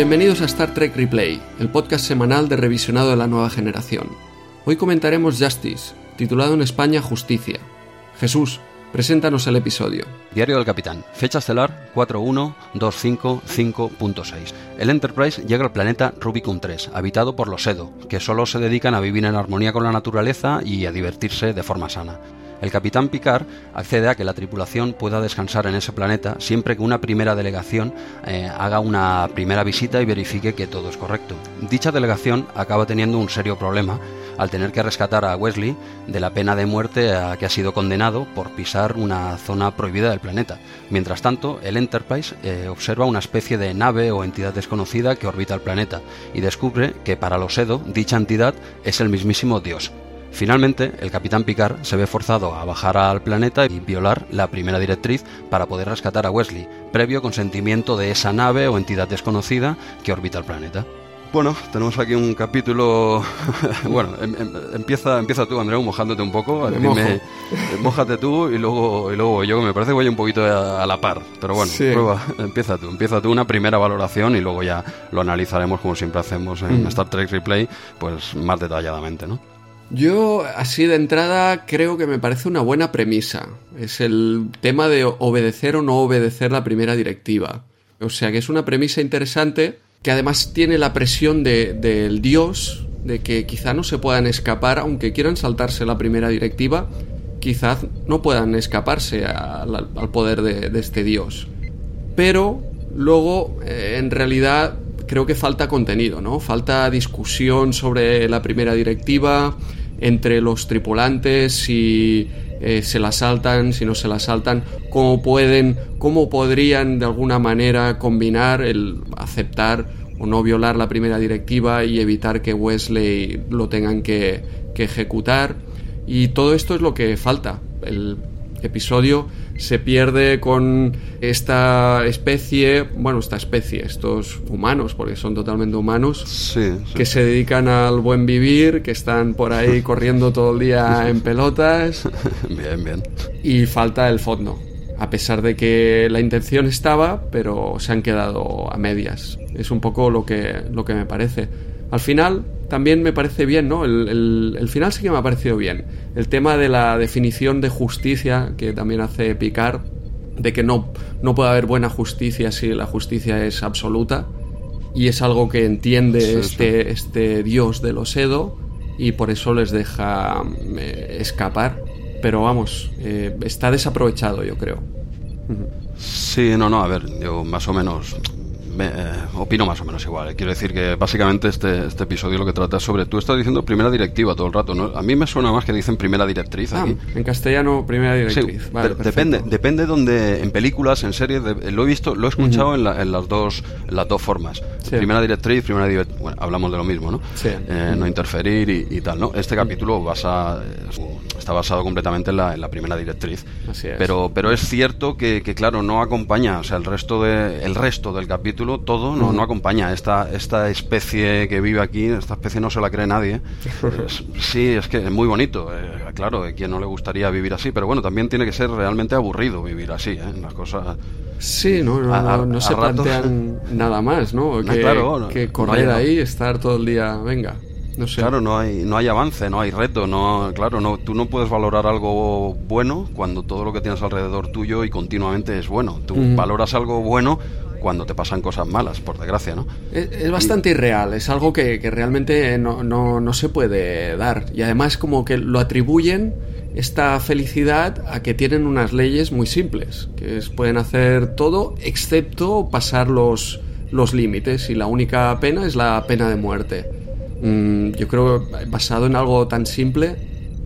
Bienvenidos a Star Trek Replay, el podcast semanal de revisionado de la nueva generación. Hoy comentaremos Justice, titulado en España Justicia. Jesús, preséntanos el episodio. Diario del Capitán, fecha estelar 41255.6. El Enterprise llega al planeta Rubicon 3, habitado por los Edo, que solo se dedican a vivir en armonía con la naturaleza y a divertirse de forma sana. El capitán Picard accede a que la tripulación pueda descansar en ese planeta siempre que una primera delegación eh, haga una primera visita y verifique que todo es correcto. Dicha delegación acaba teniendo un serio problema al tener que rescatar a Wesley de la pena de muerte a que ha sido condenado por pisar una zona prohibida del planeta. Mientras tanto, el Enterprise eh, observa una especie de nave o entidad desconocida que orbita el planeta y descubre que para los Edo dicha entidad es el mismísimo Dios. Finalmente, el capitán Picard se ve forzado a bajar al planeta y violar la primera directriz para poder rescatar a Wesley, previo consentimiento de esa nave o entidad desconocida que orbita el planeta. Bueno, tenemos aquí un capítulo. bueno, em, em, empieza, empieza tú, Andreu, mojándote un poco. Me mojo. mójate tú y luego, y luego yo, que me parece que voy un poquito a, a la par. Pero bueno, Sí. prueba, empieza tú. Empieza tú una primera valoración y luego ya lo analizaremos como siempre hacemos en Mm. Star Trek Replay, pues más detalladamente, ¿no? Yo, así de entrada, creo que me parece una buena premisa. Es el tema de obedecer o no obedecer la primera directiva. O sea que es una premisa interesante que además tiene la presión de- del dios, de que quizá no se puedan escapar, aunque quieran saltarse la primera directiva, quizás no puedan escaparse al, poder de, de este dios. Pero luego, eh, en realidad, creo que falta contenido, ¿no? Falta discusión sobre la primera directiva entre los tripulantes, si eh, se la saltan, si no se la saltan, cómo pueden, cómo podrían de alguna manera combinar el aceptar o no violar la primera directiva y evitar que Wesley lo tengan que, que ejecutar. Y todo esto es lo que falta. El episodio se pierde con esta especie, bueno, esta especie, estos humanos, porque son totalmente humanos, Sí, sí. que se dedican al buen vivir, que están por ahí corriendo todo el día en pelotas bien, bien. y falta el fondo. A pesar de que la intención estaba, pero se han quedado a medias. Es un poco lo que, lo que me parece. Al final, también me parece bien, ¿no? El, el- el final sí que me ha parecido bien. El tema de la definición de justicia, que también hace Picard, de que no, no puede haber buena justicia si la justicia es absoluta. Y es algo que entiende Sí, este, este dios de los Edo y por eso les deja eh, escapar. Pero vamos, eh, está desaprovechado, yo creo. Sí, no, no, a ver, yo más o menos me, eh, opino más o menos igual. Quiero decir que básicamente este, este episodio lo que trata es sobre. Tú estás diciendo primera directiva todo el rato, ¿no? A mí me suena más que dicen primera directriz Ah, aquí. en castellano, primera Sí, directriz. Vale, depende, depende donde en películas, en series, de- lo he visto, lo he escuchado en, la- en las dos, en las dos formas. Sí. Primera directriz, primera directriz, bueno, hablamos de lo mismo, ¿no? Sí. Eh, no interferir y, y tal, ¿no? Este capítulo basa, está basado completamente en la, en la primera directriz. Así es. Pero, pero es cierto que, que, claro, no acompaña, o sea, el resto de, el resto del capítulo, todo no, no acompaña esta, esta especie que vive aquí, esta especie no se la cree nadie. Es- sí, es que es muy bonito, eh, claro, a quien no le gustaría vivir así, pero bueno, también tiene que ser realmente aburrido vivir así, ¿eh? Las cosas... Sí, no, no, A- no, a- no a se ratos- plantean nada más, ¿no? Que, claro, no- que no correr hay- ahí, estar todo el día, venga, no sé. Claro, no hay, no hay avance, no hay reto, no, claro, no, tú no puedes valorar algo bueno cuando todo lo que tienes alrededor tuyo y continuamente es bueno. Tú Ujú. valoras algo bueno cuando te pasan cosas malas, por desgracia, ¿no? Es, es bastante irreal, es algo que, que realmente no, no, no se puede dar. Y además como que lo atribuyen esta felicidad a que tienen unas leyes muy simples, que es, pueden hacer todo excepto pasar los, los límites y la única pena es la pena de muerte. mm, yo creo que basado en algo tan simple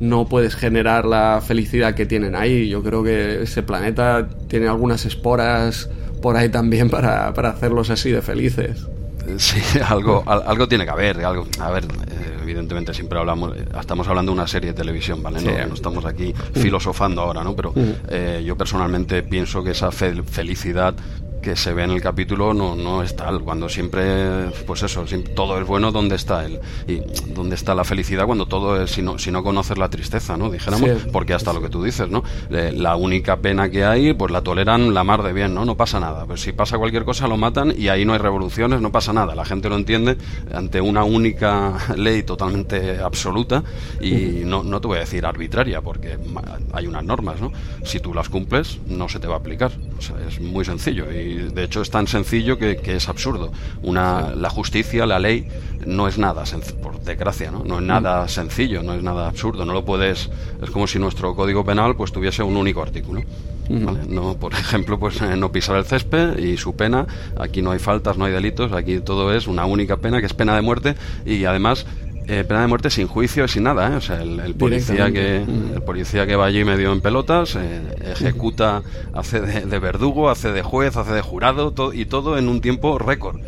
no puedes generar la felicidad que tienen ahí. Yo creo que ese planeta tiene algunas esporas por ahí también para, para hacerlos así de felices. Sí, algo, algo tiene que haber. Algo, a ver, eh, evidentemente siempre hablamos, estamos hablando de una serie de televisión, ¿vale? No, estamos aquí filosofando ahora, ¿no? Pero eh, yo personalmente pienso que esa felicidad que se ve en el capítulo no, no es tal. Cuando siempre, pues eso, todo es bueno, ¿dónde está él? Y dónde está la felicidad cuando todo es, si no, si no conoces la tristeza, ¿no? Dijéramos, porque hasta lo que tú dices, ¿no? la única pena que hay, pues la toleran la mar de bien, ¿no? No pasa nada. Pues si pasa cualquier cosa, lo matan y ahí no hay revoluciones, no pasa nada. La gente lo entiende ante una única ley totalmente absoluta y no, no te voy a decir arbitraria, porque hay unas normas, ¿no? Si tú las cumples, no se te va a aplicar. O sea, es muy sencillo y de hecho es tan sencillo que, es absurdo. Una, la justicia, la ley, no es nada, por desgracia, ¿no? no es nada sencillo, no es nada absurdo. No lo puedes. Es como si nuestro código penal pues tuviese un único artículo. No, por ejemplo, pues eh, no pisar el césped y su pena. Aquí no hay faltas, no hay delitos. Aquí todo es una única pena que es pena de muerte y además eh, pena de muerte sin juicio, sin nada, ¿eh? O sea, el, policía que el policía que va allí medio en pelotas eh, ejecuta, hace de, verdugo, hace de juez, hace de jurado y todo en un tiempo récord.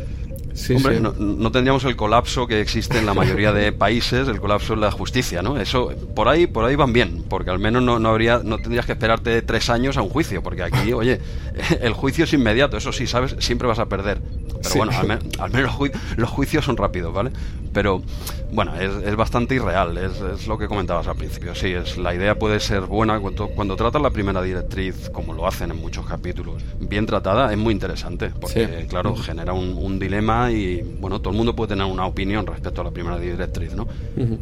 Hombre, No, tendríamos el colapso que existe en la mayoría de países, el colapso en la justicia, ¿no? Eso, por ahí, por ahí van bien, porque al menos no, no habría, no tendrías que esperarte tres años a un juicio, porque aquí, oye, el juicio es inmediato, eso sí, sabes, siempre vas a perder. Pero bueno, al, menos los, juicios son rápidos, ¿vale? Pero bueno, es, bastante irreal, es, lo que comentabas al principio. Sí, es, la idea puede ser buena cuando, cuando tratan la primera directriz, como lo hacen en muchos capítulos, bien tratada, es muy interesante, porque claro, genera un, dilema y bueno, todo el mundo puede tener una opinión respecto a la primera directriz, ¿no?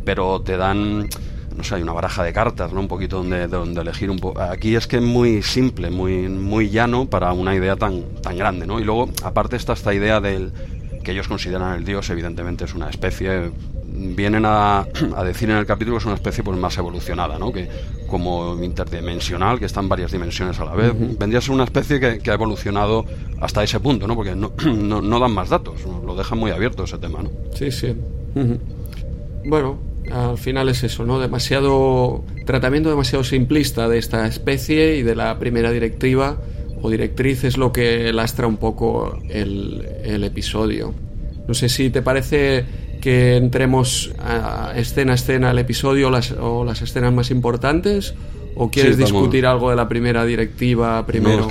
Pero te dan no sé, hay una baraja de cartas, ¿no? Un poquito donde, donde elegir un poco. Aquí es que es muy simple, muy, muy llano para una idea tan, tan grande, ¿no? Y luego, aparte está esta idea del que ellos consideran el dios, evidentemente es una especie, vienen a, a decir en el capítulo que es una especie pues más evolucionada, ¿no? Que como interdimensional, que está en varias dimensiones a la vez. Vendría a ser una especie que, ha evolucionado hasta ese punto, ¿no? Porque no, no, dan más datos, lo dejan muy abierto ese tema, ¿no? Sí, sí. Bueno, al final es eso, ¿no? Demasiado tratamiento demasiado simplista de esta especie y de la primera directiva o directriz es lo que lastra un poco el, el episodio. No sé si te parece que entremos a escena a escena el episodio las, o las escenas más importantes ¿O quieres discutir algo de la primera directiva primero?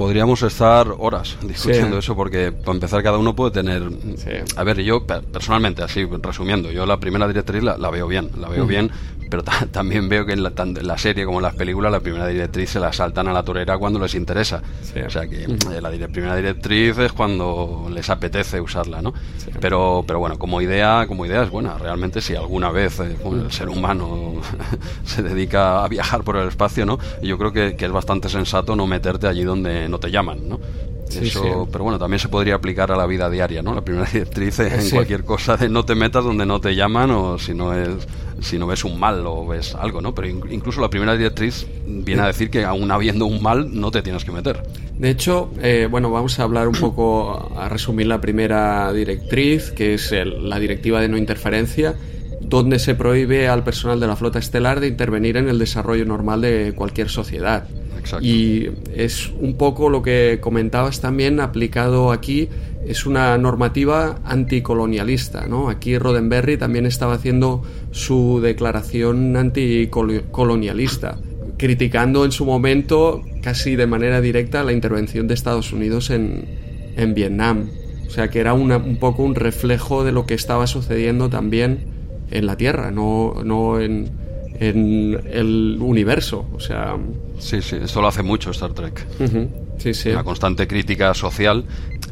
Podríamos estar horas discutiendo eso porque para empezar cada uno puede tener a ver yo personalmente así resumiendo yo la primera directriz la, veo bien la veo bien pero también veo que en la, la, serie como en las películas la primera directriz se la saltan a la torera cuando les interesa. O sea que eh, la primera directriz es cuando les apetece usarla no pero pero bueno como idea como idea es buena realmente si alguna vez eh, el ser humano se dedica a viajar por el espacio no yo creo que, que es bastante sensato no meterte allí donde no te llaman, ¿no? Eso, pero bueno, también se podría aplicar a la vida diaria, ¿no? La primera directriz en cualquier cosa de no te metas donde no te llaman o si no es si no ves un mal o ves algo, ¿no? Pero incluso la primera directriz viene a decir que aún habiendo un mal no te tienes que meter. De hecho, eh, bueno, vamos a hablar un poco, a resumir la primera directriz, que es la directiva de no interferencia, donde se prohíbe al personal de la flota estelar de intervenir en el desarrollo normal de cualquier sociedad. Y es un poco lo que comentabas también aplicado aquí, es una normativa anticolonialista. ¿no? Aquí Roddenberry también estaba haciendo su declaración anticolonialista, criticando en su momento casi de manera directa la intervención de Estados Unidos en, en Vietnam. O sea que era un poco un reflejo de lo que estaba sucediendo también en la Tierra, no, no en, en el universo. O sea. Sí, sí, esto lo hace mucho Star Trek. Sí, sí. Una constante crítica social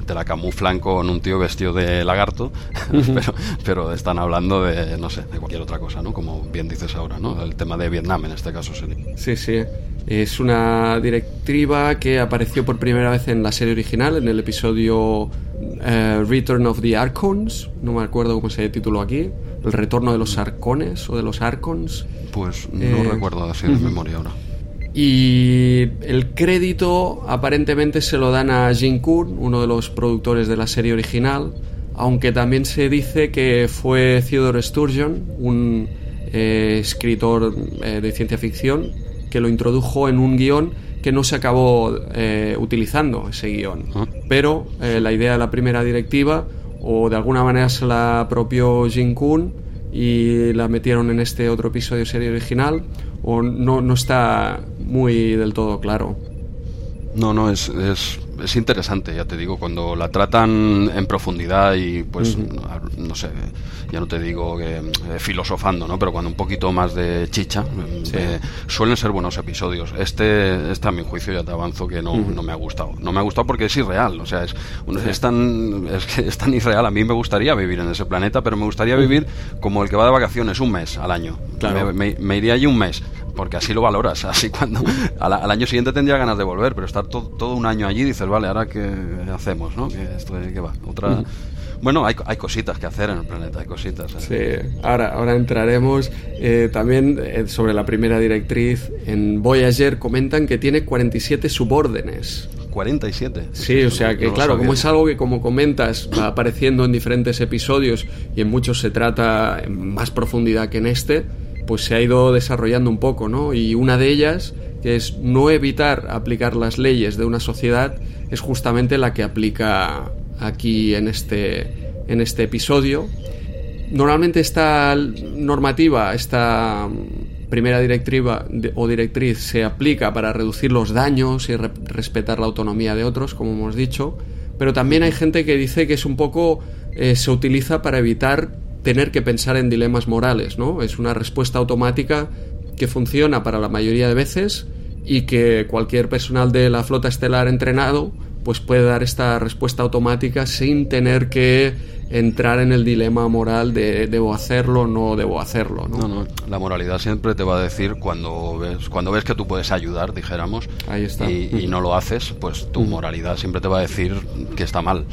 te la camuflan con un tío vestido de lagarto, pero, pero, están hablando de, no sé, de cualquier otra cosa, ¿no? Como bien dices ahora, ¿no? El tema de Vietnam en este caso sería. Sí, sí. Es una directiva que apareció por primera vez en la serie original, en el episodio eh, Return of the Archons, no me acuerdo cómo se tituló aquí, el retorno de los Arcones o de los Archons. Pues no eh, recuerdo así de memoria ahora. Y el crédito aparentemente se lo dan a Jim Kuhn, uno de los productores de la serie original, aunque también se dice que fue Theodore Sturgeon, un eh, escritor eh, de ciencia ficción, que lo introdujo en un guion que no se acabó eh, utilizando ese guion. Ah. Pero la idea de la primera directiva, o de alguna manera se la apropió Jin Kun y la metieron en este otro episodio de serie original, o no, no está muy del todo claro. No, no, es, es, es, interesante, ya te digo, cuando la tratan en profundidad y pues, no sé, ya no te digo que eh, filosofando, ¿no? Pero cuando un poquito más de chicha, eh, suelen ser buenos episodios. Este, este a mi juicio ya te avanzo que no, no me ha gustado. No me ha gustado porque es irreal, o sea, es, es, tan, es, que es tan irreal. A mí me gustaría vivir en ese planeta, pero me gustaría vivir como el que va de vacaciones un mes al año. Claro. Me, me, me iría allí un mes porque así lo valoras. Así cuando al, al, año siguiente tendría ganas de volver, pero estar to, todo un año allí dices, vale, ahora qué hacemos, ¿no? Que esto qué va. Otra. Bueno, hay, hay, cositas que hacer en el planeta, hay cositas. ¿eh? Sí, ahora, ahora entraremos eh, también eh, sobre la primera directriz. En Voyager comentan que tiene 47 subórdenes. 47. Sí, o sea que no claro, como es algo que como comentas va apareciendo en diferentes episodios y en muchos se trata en más profundidad que en este, pues se ha ido desarrollando un poco, ¿no? Y una de ellas, que es no evitar aplicar las leyes de una sociedad, es justamente la que aplica aquí en este, en este episodio. Normalmente esta normativa, esta primera directiva o directriz se aplica para reducir los daños y re respetar la autonomía de otros, como hemos dicho, pero también hay gente que dice que es un poco eh, se utiliza para evitar tener que pensar en dilemas morales, ¿no? Es una respuesta automática que funciona para la mayoría de veces y que cualquier personal de la flota estelar entrenado pues puede dar esta respuesta automática sin tener que entrar en el dilema moral de debo hacerlo o no debo hacerlo. ¿no? No, no, la moralidad siempre te va a decir cuando ves, cuando ves que tú puedes ayudar, dijéramos, Ahí está. Y, y, no lo haces, pues tu moralidad siempre te va a decir que está mal.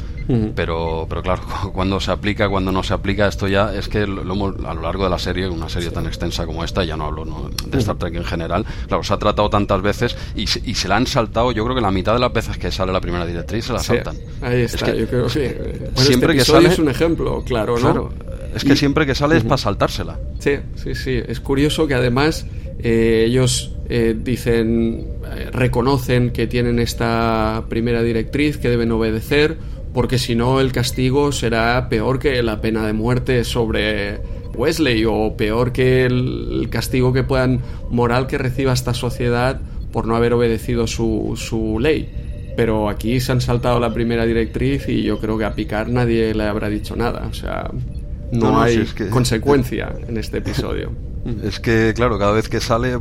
Pero, pero claro, cuando se aplica, cuando no se aplica, esto ya es que lo hemos, a lo largo de la serie, una serie tan extensa como esta, ya no hablo ¿no? de Star Trek en general, claro, se ha tratado tantas veces y se, y se la han saltado, yo creo que la mitad de las veces que sale la primera directriz se la saltan. Ahí está, es que yo creo que sí. Bueno, siempre este que sale es un ejemplo, claro, ¿no? Claro, es que siempre que sale es para saltársela. Sí, sí, sí. Es curioso que además eh, ellos eh, dicen, eh, reconocen que tienen esta primera directriz que deben obedecer, porque si no el castigo será peor que la pena de muerte sobre Wesley o peor que el, el castigo que puedan moral que reciba esta sociedad por no haber obedecido su, su ley pero aquí se han saltado la primera directriz y yo creo que a Picard nadie le habrá dicho nada. O sea, no, no, no hay si es que... consecuencia en este episodio. Es que, claro, cada vez que sale,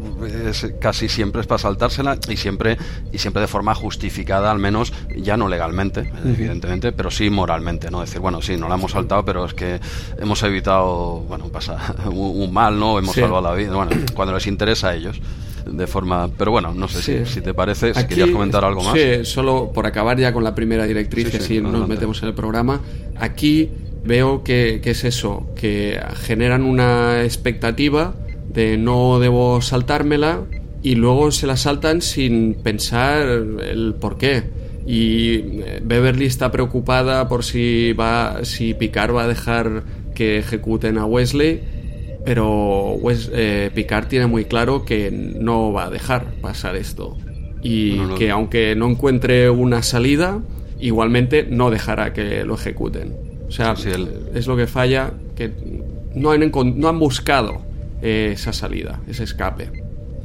es, casi siempre es para saltársela y siempre, y siempre de forma justificada, al menos, ya no legalmente, uh -huh. evidentemente, pero sí moralmente, ¿no? Decir, bueno, sí, no la hemos saltado, pero es que hemos evitado, bueno, pasa un, un mal, ¿no? Hemos sí. salvado la vida, bueno, cuando les interesa a ellos de forma. Pero bueno, no sé sí. si, si, te parece, si querías comentar algo más. Sí, solo por acabar ya con la primera directriz, sí, así nos metemos en el programa. Aquí veo que, que, es eso, que generan una expectativa de no debo saltármela y luego se la saltan sin pensar el por qué. Y Beverly está preocupada por si va, si Picard va a dejar que ejecuten a Wesley pero Wes, eh, Picard tiene muy claro que no va a dejar pasar esto. Y no, no, que aunque no encuentre una salida igualmente no dejará que lo ejecuten. O sea sí, es lo que falla que no han, no han buscado eh, esa salida ese escape.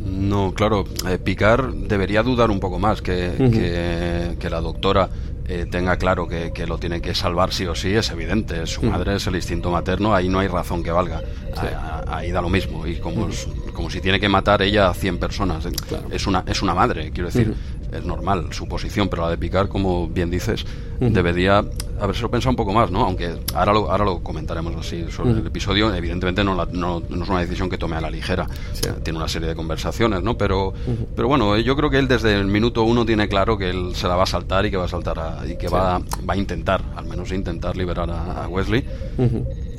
No, claro, eh, Picard debería dudar un poco más que, uh -huh. que, que la doctora eh, tenga claro que, que, lo tiene que salvar sí o sí, es evidente. Su madre es el instinto materno, ahí no hay razón que valga. Sí. Ahí da lo mismo. Y como, como si tiene que matar ella a 100 personas. Claro. Es, una, es una madre, quiero decir. Es normal su posición, pero la de Picard, como bien dices, debería habérselo pensado un poco más, ¿no? Aunque ahora lo, ahora lo comentaremos así sobre el episodio. Evidentemente no, la, no, no, es una decisión que tome a la ligera. Sí. Tiene una serie de conversaciones, ¿no? Pero, pero bueno, yo creo que él desde el minuto uno tiene claro que él se la va a saltar y que va a saltar a, y que sí. va, va a intentar, al menos intentar liberar a, a Wesley.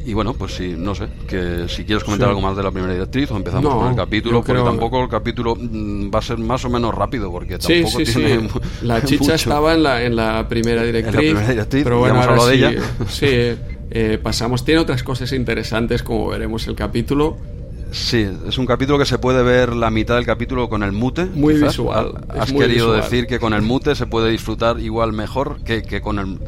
Y bueno, pues sí, no sé, que si quieres comentar algo más de la primera directriz o empezamos con el capítulo, porque tampoco el capítulo mm, va a ser más o menos rápido, porque tampoco sí, tiene La chicha estaba en la, en la primera directriz. En la primera directriz, pero bueno, ahora de ella. sí, eh, pasamos. Tiene otras cosas interesantes, como veremos el capítulo. Sí, es un capítulo que se puede ver la mitad del capítulo con el mute. Muy visual. Has querido decir que con el mute se puede disfrutar igual mejor que, que con el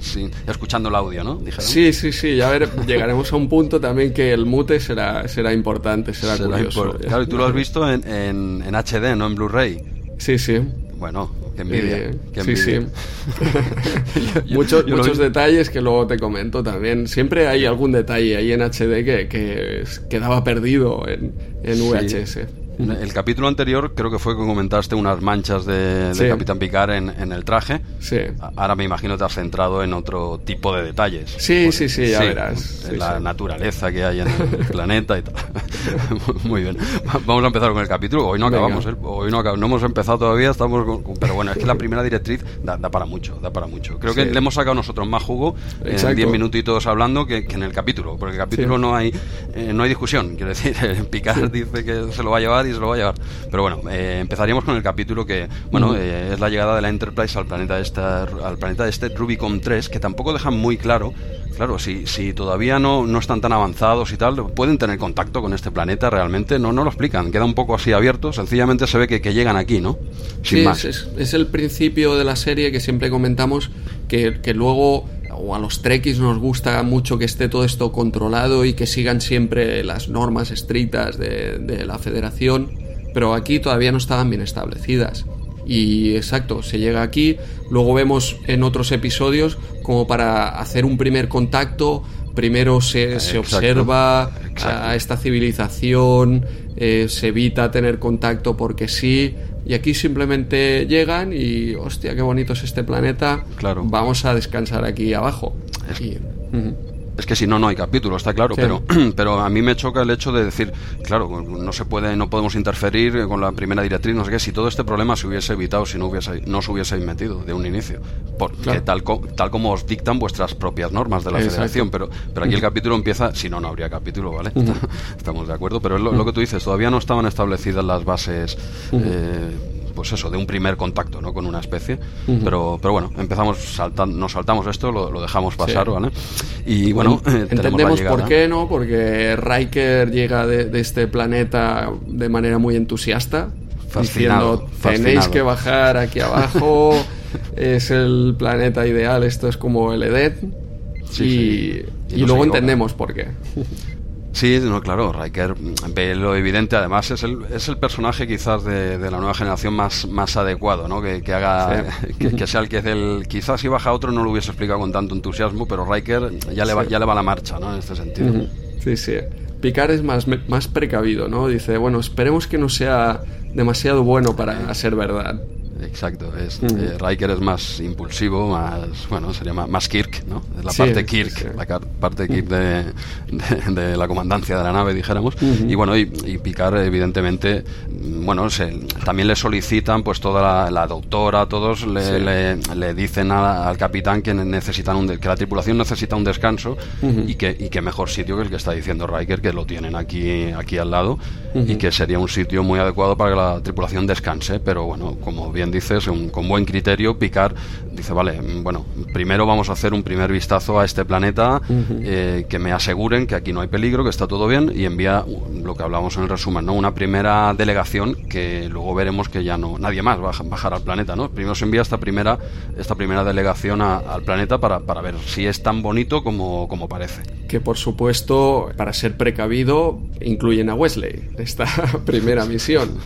escuchando el audio, ¿no? Sí, sí, sí. Ya ver, llegaremos a un punto también que el mute será, será importante, será, curioso. Claro, y tú lo has visto en, en, en HD, no en Blu-ray. Sí, sí. Bueno, Qué envidia. Eh, sí, sí. muchos muchos detalles que luego te comento también. Siempre hay algún detalle ahí en HD que, que quedaba perdido en, en VHS. El capítulo anterior creo que fue que comentaste unas manchas de, Capitán Picard en, el traje. Sí. Ahora me imagino que te has centrado en otro tipo de detalles. Sí, sí, sí, ya verás. En la naturaleza que hay en el planeta y tal. Muy bien. Vamos a empezar con el capítulo. Hoy no acabamos, ¿eh? Hoy no, no, hemos empezado todavía, estamos pero bueno, es que la primera directriz da, para mucho, da para mucho. Creo que le hemos sacado nosotros más jugo en 10 minutitos hablando que, en el capítulo, porque en el capítulo no hay eh, no hay discusión. Quiero decir, Picard dice que se lo va a llevar y se lo va a llevar. Pero bueno, eh, empezaríamos con el capítulo que, bueno, eh, es la llegada de la Enterprise al planeta, esta, al planeta este Rubicon 3, que tampoco dejan muy claro, claro, si, si todavía no, no están tan avanzados y tal, pueden tener contacto con este planeta realmente, no, no lo explican, queda un poco así abierto, sencillamente se ve que, que llegan aquí, ¿no? Sin sí, más. Es, es, el principio de la serie que siempre comentamos que, que luego o a los trekkies nos gusta mucho que esté todo esto controlado y que sigan siempre las normas estrictas de, la federación, pero aquí todavía no estaban bien establecidas. Y exacto, se llega aquí, luego vemos en otros episodios como para hacer un primer contacto, primero se, se observa a esta civilización, eh, se evita tener contacto porque sí, y aquí simplemente llegan y, hostia, qué bonito es este planeta. Claro. Vamos a descansar aquí abajo. Es, que si no, no hay capítulo, está claro. Pero, pero a mí me choca el hecho de decir, claro, no se puede, no podemos interferir con la primera directriz, no sé qué. Si todo este problema se hubiese evitado, si no, hubiese, no se hubiese metido de un inicio. Porque tal, tal como os dictan vuestras propias normas de la federación. Pero, pero aquí el capítulo empieza, si no, no habría capítulo, ¿vale? Estamos de acuerdo. Pero es lo, que tú dices, todavía no estaban establecidas las bases pues eso, de un primer contacto ¿no? con una especie. pero, pero bueno, empezamos saltando, nos saltamos esto, lo, dejamos pasar, ¿vale? Y bueno, eh, entendemos por qué, ¿no? Porque Riker llega de, este planeta de manera muy entusiasta, fascinado, diciendo tenéis que bajar aquí abajo, es el planeta ideal, esto es como el Eden. y, y luego entendemos por qué. Sí, no, claro, Riker ve lo evidente, además es el, es el personaje quizás de, la nueva generación más, más adecuado, ¿no? Que, haga, que, sea el que es el, quizás si baja otro no lo hubiese explicado con tanto entusiasmo, pero Riker ya le va, ya le va la marcha, ¿no? En este sentido. Sí, sí. Picard es más, más precavido, ¿no? Dice, bueno, esperemos que no sea demasiado bueno para ser verdad. Exacto, es, eh, Riker es más impulsivo, más, bueno, sería más, Kirk, ¿no? Es la parte Kirk, la parte Kirk de, de, la comandancia de la nave, dijéramos. Y bueno, y, y, Picard, evidentemente, bueno, se, también le solicitan, pues toda la, doctora, todos le, le, dicen al capitán que necesitan un que la tripulación necesita un descanso y, que, y que mejor sitio que el que está diciendo Riker, que lo tienen aquí, aquí al lado, y que sería un sitio muy adecuado para que la tripulación descanse, pero bueno, como bien dices, con buen criterio, Picard dice, vale, bueno, primero vamos a hacer un primer vistazo a este planeta, eh, que me aseguren que aquí no hay peligro, que está todo bien, y envía lo que hablamos en el resumen, ¿no? Una primera delegación que luego veremos que ya no, nadie más va a bajar al planeta, ¿no? Primero se envía esta primera, esta primera delegación al planeta para, para, ver si es tan bonito como, como parece. Que por supuesto, para ser precavido, incluyen a Wesley, esta primera misión.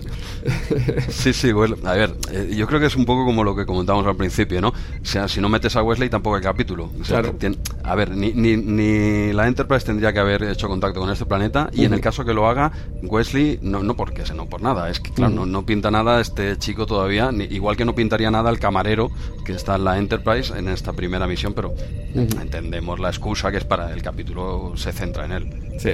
Sí, sí, bueno, a ver, eh, yo creo que es un poco como lo que comentamos al principio, ¿no? O sea, si no metes a Wesley tampoco hay capítulo. claro. a ver, ni, ni, ni, la Enterprise tendría que haber hecho contacto con este planeta y en el caso que lo haga, Wesley, no, no porque no por nada, es que claro, no, no, pinta nada este chico todavía, ni, igual que no pintaría nada el camarero que está en la Enterprise en esta primera misión, pero entendemos la excusa que es para el capítulo se centra en él. Sí.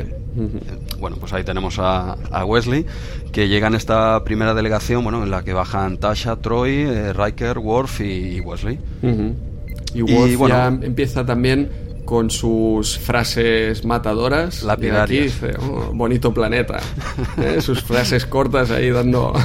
Bueno, pues ahí tenemos a, a, Wesley, que llega en esta primera delegación, bueno, en la que bajan Tasha, Troy, eh, Riker, Worf y, Wesley. Y Worf ya empieza también con sus frases matadoras. Lapidarias. Y aquí dice, "Oh, bonito planeta. ¿eh? Sus frases cortas ahí dando...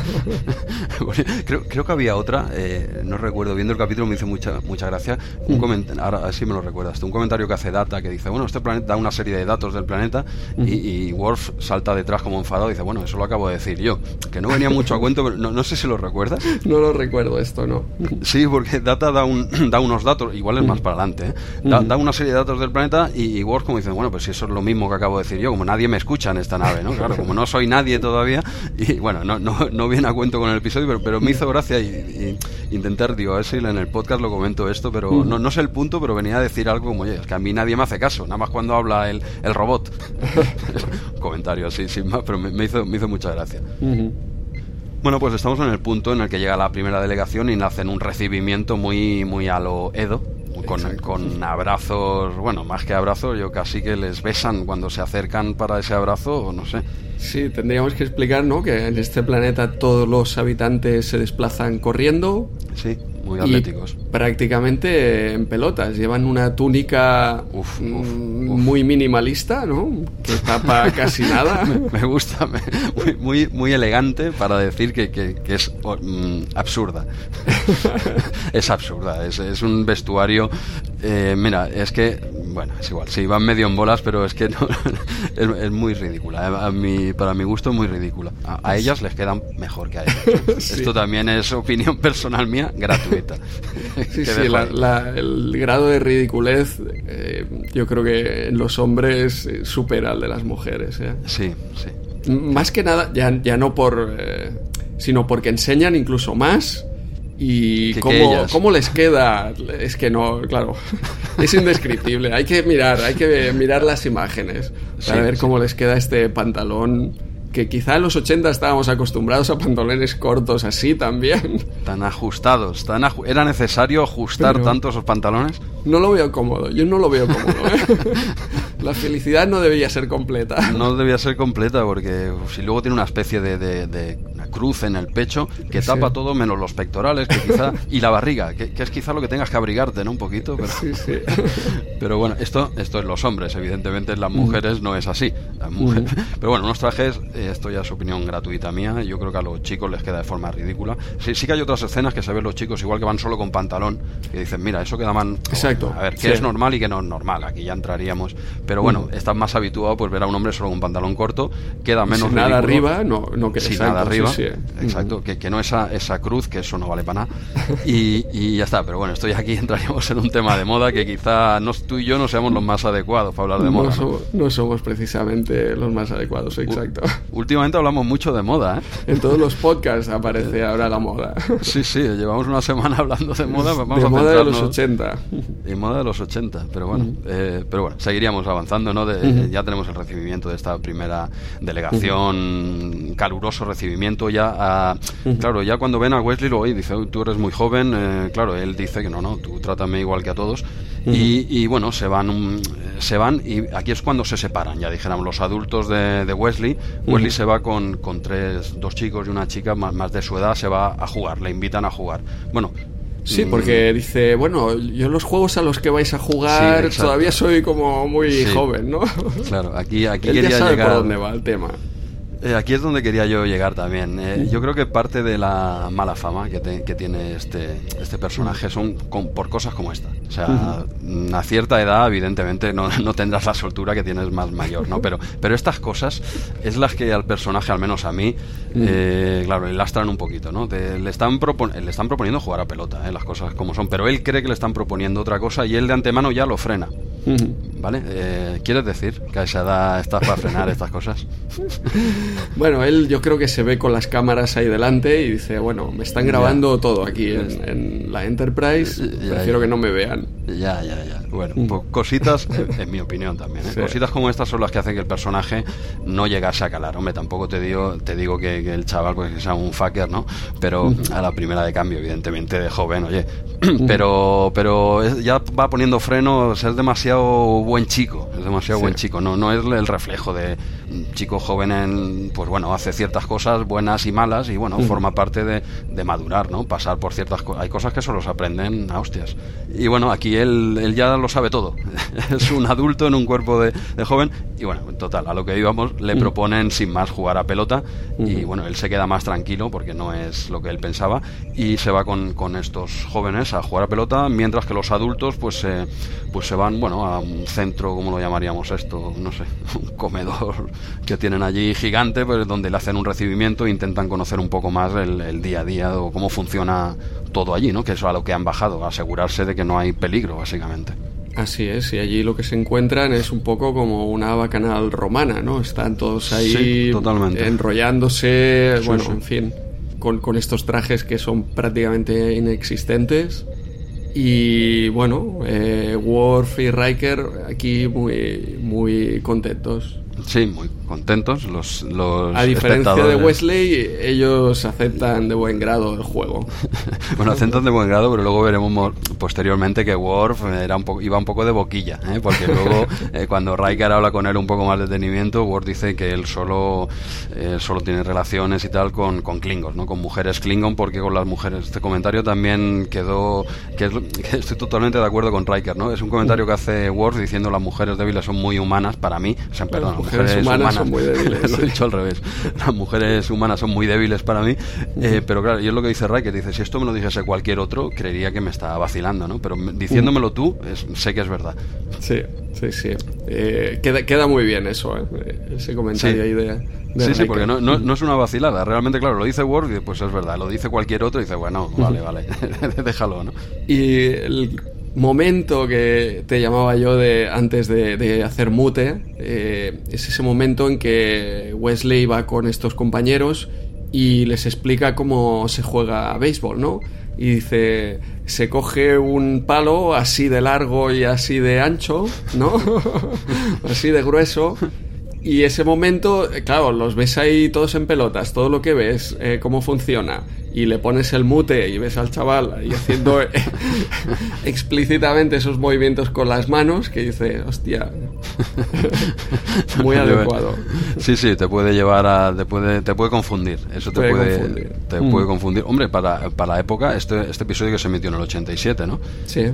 creo, creo que había otra, eh, no recuerdo, viendo el capítulo me hizo mucha, mucha gracia. Un coment- ahora sí me lo recuerdas. Un comentario que hace Data que dice, bueno, este planeta da una serie de datos del planeta y, y Worf salta detrás como enfadado y dice, bueno, eso lo acabo de decir yo. Que no venía mucho a cuento, pero no, no sé si lo recuerdas. No lo recuerdo esto, ¿no? Sí, porque Data da, un, da unos datos, igual es más para adelante, ¿eh? da, da una serie de datos del planeta y, y Worf como dice, bueno, pues si eso es lo mismo que acabo de decir yo, como nadie me escucha en esta nave, ¿no? Claro, como no soy nadie todavía, y bueno, no, no, no viene a cuento con el episodio, pero, pero me hizo gracia y, y intentar, digo, a ver si en el podcast lo comento esto, pero no, no sé el punto, pero venía a decir algo como, oye, es que a mí nadie me hace caso, nada más cuando habla el, el robot. Comentario así, sin más, pero me, me hizo, me hizo mucha gracia. Bueno, pues estamos en el punto en el que llega la primera delegación y hacen un recibimiento muy, muy a lo Edo, con, con abrazos, bueno, más que abrazos, yo casi que les besan cuando se acercan para ese abrazo, o no sé. Sí, tendríamos que explicar, ¿no? Que en este planeta todos los habitantes se desplazan corriendo Sí, muy y atléticos. Prácticamente en pelotas. Llevan una túnica Uf, mm, uf, muy minimalista, ¿no? Que tapa casi nada. Me gusta, me- muy, muy, muy elegante para decir que, que- que es mm, absurda. es absurda, es, es un vestuario. eh, mira, es que, bueno, es igual, sí, van medio en bolas, pero es que no, es, es muy ridícula. eh, A mi, para mi gusto, muy ridícula. A, a ellas les quedan mejor que a ellos. Sí. Esto también es opinión personal mía, gratuita. Sí, sí, la- la- el grado de ridiculez eh, yo creo que en los hombres eh, supera al de las mujeres. ¿eh? Sí, sí. Más que nada, ya, ya no por... eh, sino porque enseñan incluso más y Que- cómo, cómo les queda. Es que no, claro, es indescriptible. Hay que mirar, hay que mirar las imágenes para Sí, ver cómo les queda este pantalón. Que quizá en los 80 estábamos acostumbrados a pantalones cortos así también. Tan ajustados, tan aju- ¿era necesario ajustar Pero- tanto esos pantalones? No lo veo cómodo, yo no lo veo cómodo. ¿eh? La felicidad no debía ser completa. No debía ser completa porque si luego tiene una especie de, de- de una cruz en el pecho que Sí. tapa todo menos los pectorales que quizá y la barriga, que, que es quizá lo que tengas que abrigarte, ¿no? Un poquito, pero, Sí, sí. pero bueno, esto, esto es los hombres, evidentemente en las mujeres no es así. Las mujeres- Pero bueno, unos trajes, eh, esto ya es opinión gratuita mía, yo creo que a los chicos les queda de forma ridícula. Sí, sí que hay otras escenas que se ven los chicos igual que van solo con pantalón, que dicen, mira, eso queda man... Exacto, A ver, qué es normal y qué no es normal, aquí ya entraríamos. Pero bueno, estás más habituado pues ver a un hombre solo con pantalón corto, queda menos nada arriba, no, no que Sin exacto, nada sí, arriba, sí. exacto, que, que no esa, esa cruz, que eso no vale para nada. Y, y ya está, pero bueno, estoy aquí, entraríamos en un tema de moda que quizá no, tú y yo no seamos los más adecuados para hablar de moda. ¿no? somos, no somos precisamente los más adecuados, exacto. Últimamente hablamos mucho de moda, ¿eh? En todos los podcasts aparece ahora la moda. Sí, sí, llevamos una semana hablando de moda, pues vamos de a moda de los centrarnos- 80. Y moda de los 80, pero bueno, eh, pero bueno, seguiríamos avanzando, ¿no? De- Ya tenemos el recibimiento de esta primera delegación, caluroso recibimiento ya. a- Claro, ya cuando ven a Wesley lo oye, dice, "Uy, tú eres muy joven, eh, claro, él dice que no, no, tú trátame igual que a todos. y, y, bueno, se van, mm, se van y aquí es cuando se separan, ya dijéramos, los adultos de, de Wesley. Wesley se va con, con tres, dos chicos y una chica más, más de su edad, se va a jugar, le invitan a jugar. Bueno, Sí, mm, porque dice, bueno, yo los juegos a los que vais a jugar Sí, todavía soy como muy Sí. joven, ¿no? Claro, aquí, aquí Él quería ya sabe llegar. por dónde va el tema. Eh, aquí es donde quería yo llegar también. Eh, yo creo que parte de la mala fama que, te- que tiene este, este personaje son con- por cosas como esta. O sea, mm, a cierta edad, evidentemente, no, no tendrás la soltura que tienes más mayor, ¿no? Pero, pero estas cosas es las que al personaje, al menos a mí, eh, claro, le lastran un poquito, ¿no? Te- le, están le están proponiendo jugar a pelota, ¿eh? las cosas como son. Pero él cree que le están proponiendo otra cosa y él de antemano ya lo frena. ¿Vale? Eh, ¿Quieres decir que a esa edad estás para frenar estas cosas? Bueno, él yo creo que se ve con las cámaras ahí delante y dice, bueno, me están grabando todo aquí en, en la Enterprise, Ya, prefiero ya. que no me vean. Ya, ya, ya. Bueno, pues cositas, en, en mi opinión también, ¿eh? Sí. cositas como estas son las que hacen que el personaje no llegase a calar. Hombre, tampoco te digo, te digo que, que el chaval pues que sea un fucker, ¿no? Pero a la primera de cambio, evidentemente, de joven, oye. Pero, pero es- ya va poniendo frenos, es demasiado buen chico, es demasiado buen chico. No, no es el reflejo de un chico joven en, pues bueno, hace ciertas cosas buenas y malas y bueno, forma parte de, de, madurar, ¿no? Pasar por ciertas cosas. Hay cosas que solo se aprenden a hostias. Y bueno, aquí él, él ya lo sabe todo. es un adulto en un cuerpo de, de, joven y bueno, en total, a lo que íbamos, le proponen sin más jugar a pelota y bueno, él se queda más tranquilo porque no es lo que él pensaba y se va con, con estos jóvenes a jugar a pelota mientras que los adultos pues, eh, pues se van bueno, a un centro, ¿cómo lo llamaríamos esto? No sé, un comedor que tienen allí gigante, pues, donde le hacen un recibimiento e intentan conocer un poco más el, día a día o cómo funciona todo allí, ¿no? que es a lo que han bajado, asegurarse de que no hay peligro, básicamente. Así es, y allí lo que se encuentran es un poco como una bacanal romana, ¿no? Están todos ahí enrollándose, bueno, en fin, con, con, estos trajes que son prácticamente inexistentes. Y bueno, eh, Worf y Riker aquí muy, muy contentos. Sí, muy contentos los, los A diferencia de Wesley, ellos aceptan de buen grado el juego. bueno, aceptan de buen grado, pero luego veremos posteriormente que Worf era un poco, iba un poco de boquilla, ¿eh? porque luego eh, cuando Riker habla con él un poco más de detenimiento, Worf dice que él solo, eh, solo tiene relaciones y tal con, con Klingons, ¿no? con mujeres Klingon, porque con las mujeres. Este comentario también quedó, que, estoy totalmente de acuerdo con Riker, ¿no? Es un comentario que hace Worf diciendo las mujeres débiles son muy humanas para mí, o sea, perdón, las mujeres, humanas son muy débiles. Lo he dicho al revés. Las mujeres humanas son muy débiles para mí. Eh, pero claro, y es lo que dice que dice, si esto me lo dijese cualquier otro, creería que me está vacilando, ¿no? Pero diciéndomelo tú, sé que es verdad. Sí, sí, sí. Eh, queda, queda muy bien eso, ¿eh? ese comentario ahí de... sí, sí, porque no, no, es una vacilada. Realmente, claro, lo dice Word y pues es verdad. Lo dice cualquier otro y dice, bueno, vale, vale, déjalo, ¿no? Y el momento que te llamaba yo de antes de, hacer mute eh, es ese momento en que Wesley va con estos compañeros y les explica cómo se juega a béisbol, ¿no? Y dice, se coge un palo así de largo y así de ancho, ¿no? así de grueso y ese momento, eh, claro, los ves ahí todos en pelotas, todo lo que ves, eh, cómo funciona, y le pones el mute y ves al chaval ahí haciendo explícitamente esos movimientos con las manos, que dice, hostia, muy adecuado. Sí, sí, te puede llevar a. te puede, te puede confundir. Eso te puede, confundir. Te puede mm. confundir. Hombre, para, para la época, este, este episodio que se emitió en el 87, ¿no? Sí.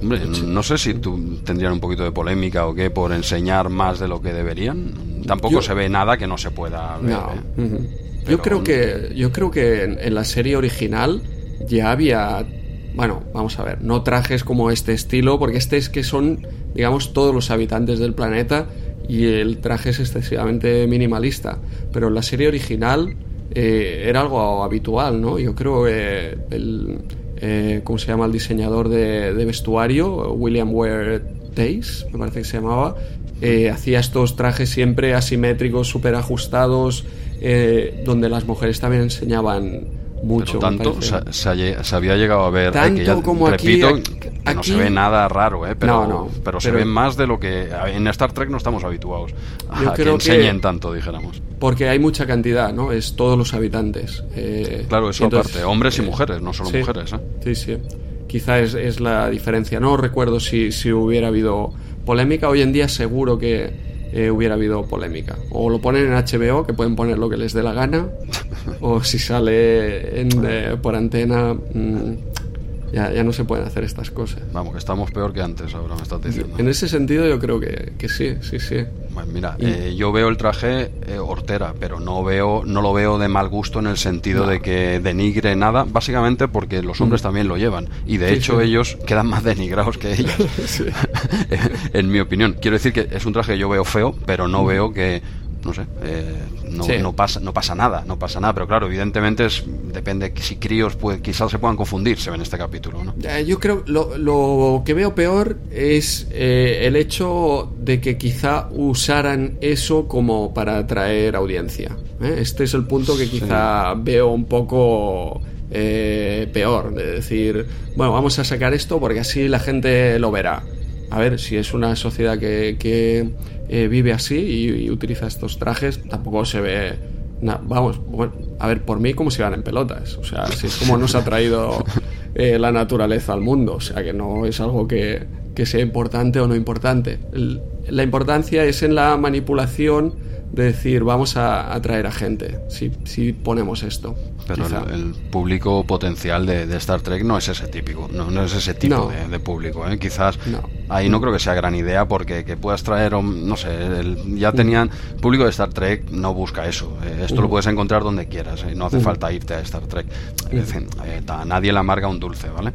Hombre, no sé si tú tendrían un poquito de polémica o qué por enseñar más de lo que deberían tampoco se ve nada que no se pueda ver. ¿eh? Yo creo que yo creo que en, la serie original ya había bueno, vamos a ver, no trajes como este estilo, porque este es que son, digamos, todos los habitantes del planeta y el traje es excesivamente minimalista. Pero en la serie original eh, era algo habitual, ¿no? Yo creo que el, eh, ¿cómo se llama el diseñador de, de vestuario? William Ware Days, me parece que se llamaba, eh, hacía estos trajes siempre asimétricos, súper ajustados, eh, donde las mujeres también enseñaban mucho. tanto se, había llegado a ver. Eh, tanto como repito, aquí, no se ve nada raro, ¿eh? pero, pero, se ve más de lo que en Star Trek no estamos habituados a que enseñen tanto, dijéramos. Porque hay mucha cantidad, ¿no? Es todos los habitantes. claro, eso aparte, hombres y mujeres, no solo mujeres. Sí, sí. Quizá es, es, la diferencia. No recuerdo si, si hubiera habido polémica. Hoy en día seguro que eh, hubiera habido polémica. O lo ponen en HBO, que pueden poner lo que les dé la gana, o si sale en, eh, por antena, mm, ya, ya, no se pueden hacer estas cosas. Vamos, que estamos peor que antes, ahora me estás diciendo. En ese sentido yo creo que, que sí, sí, sí. Bueno, mira, eh, yo veo el traje hortera, pero no veo, no lo veo de mal gusto en el sentido de que denigre nada, básicamente porque los hombres mm. también lo llevan y de hecho ellos quedan más denigrados que ellos, en mi opinión. Quiero decir que es un traje que yo veo feo, pero no mm. veo que no sé, eh, no, pasa, no pasa nada, no pasa nada, pero claro, evidentemente es, depende si críos pues, quizás se puedan confundir, se ve en este capítulo. ¿no? yo creo, lo, lo que veo peor es eh, el hecho de que quizá usaran eso como para atraer audiencia. ¿eh? Este es el punto que quizá veo un poco... peor, de decir, bueno, vamos a sacar esto porque así la gente lo verá. A ver, si es una sociedad que, que eh, vive así y, utiliza estos trajes, tampoco se ve. vamos, a ver, por mí como si van en pelotas. O sea, si es como nos ha traído eh, la naturaleza al mundo. O sea, que no es algo que, que sea importante o no importante. la importancia es en la manipulación de decir vamos a atraer a gente si, si ponemos esto. Pero el, público potencial de, Star Trek no es ese típico, no, no es ese tipo de, público. ¿eh? Quizás ahí no creo que sea gran idea porque que puedas traer, no sé, ya mm. tenían, público de Star Trek no busca eso. Eh, esto lo mm. puedes encontrar donde quieras, ¿eh? no hace mm. falta irte a Star Trek. a nadie le amarga un dulce, ¿vale?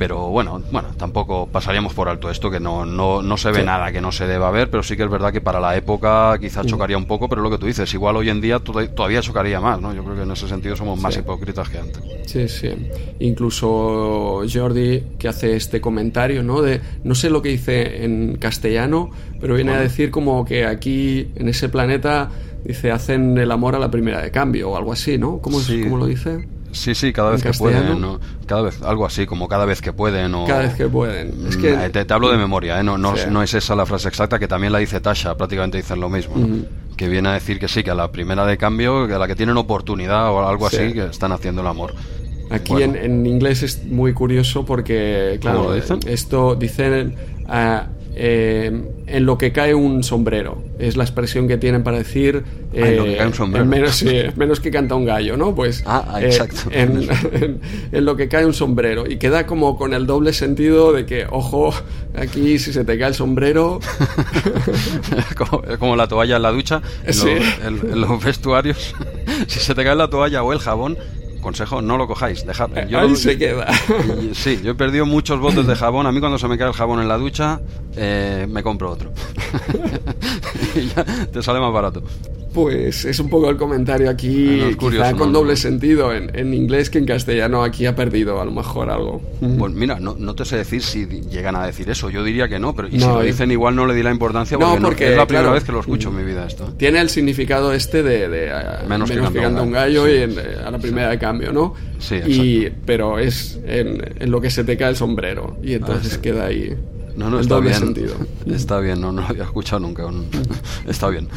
Pero bueno, bueno, tampoco pasaríamos por alto esto, que no, no, no se ve nada que no se deba ver, pero sí que es verdad que para la época quizás chocaría un poco, pero lo que tú dices, igual hoy en día todavía chocaría más, ¿no? Yo creo que en ese sentido somos más hipócritas que antes. Sí, sí. Incluso Jordi, que hace este comentario, ¿no? De, no sé lo que dice en castellano, pero viene a decir como que aquí, en ese planeta, dice, hacen el amor a la primera de cambio o algo así, ¿no? ¿Cómo, ¿cómo lo dice? Sí, sí, cada vez que pueden, ¿no? Cada vez, algo así, como cada vez que pueden. O, cada vez que pueden. Es que... Mm, te, hablo de memoria, ¿eh? No, no, no, es esa la frase exacta, que también la dice Tasha, prácticamente dicen lo mismo, Que viene a decir que sí, que a la primera de cambio, que a la que tienen oportunidad o algo así, que están haciendo el amor. Aquí en, en, inglés es muy curioso porque, claro, esto dicen... Uh, eh, en lo que cae un sombrero. Es la expresión que tienen para decir. Eh, menos, menos, que canta un gallo, ¿no? Pues. Ah, ah exacto. En, lo que cae un sombrero. Y queda como con el doble sentido de que, ojo, aquí si se te cae el sombrero. como, como, la toalla en la ducha, en los vestuarios. si se te cae la toalla o el jabón, consejo, no lo cojáis, dejad. Yo Ahí se queda. sí, yo he perdido muchos botes de jabón. A mí cuando se me cae el jabón en la ducha, eh, me compro otro. y ya te sale más barato. Pues es un poco el comentario aquí, quizá con doble sentido en, inglés que en castellano aquí ha perdido a lo mejor algo. Pues mira, no, no, te sé decir si llegan a decir eso, yo diría que no, pero y si lo dicen igual no le di la importancia porque, es la primera vez que lo escucho en mi vida esto. Tiene el significado este de, eh, menos, que, canta un gallo, y a la primera de cambio, ¿no? Sí, y, pero es en, lo que se te cae el sombrero y entonces ah, queda ahí. No, no, está bien. Sentido. Está bien, no, no lo había escuchado nunca. está bien.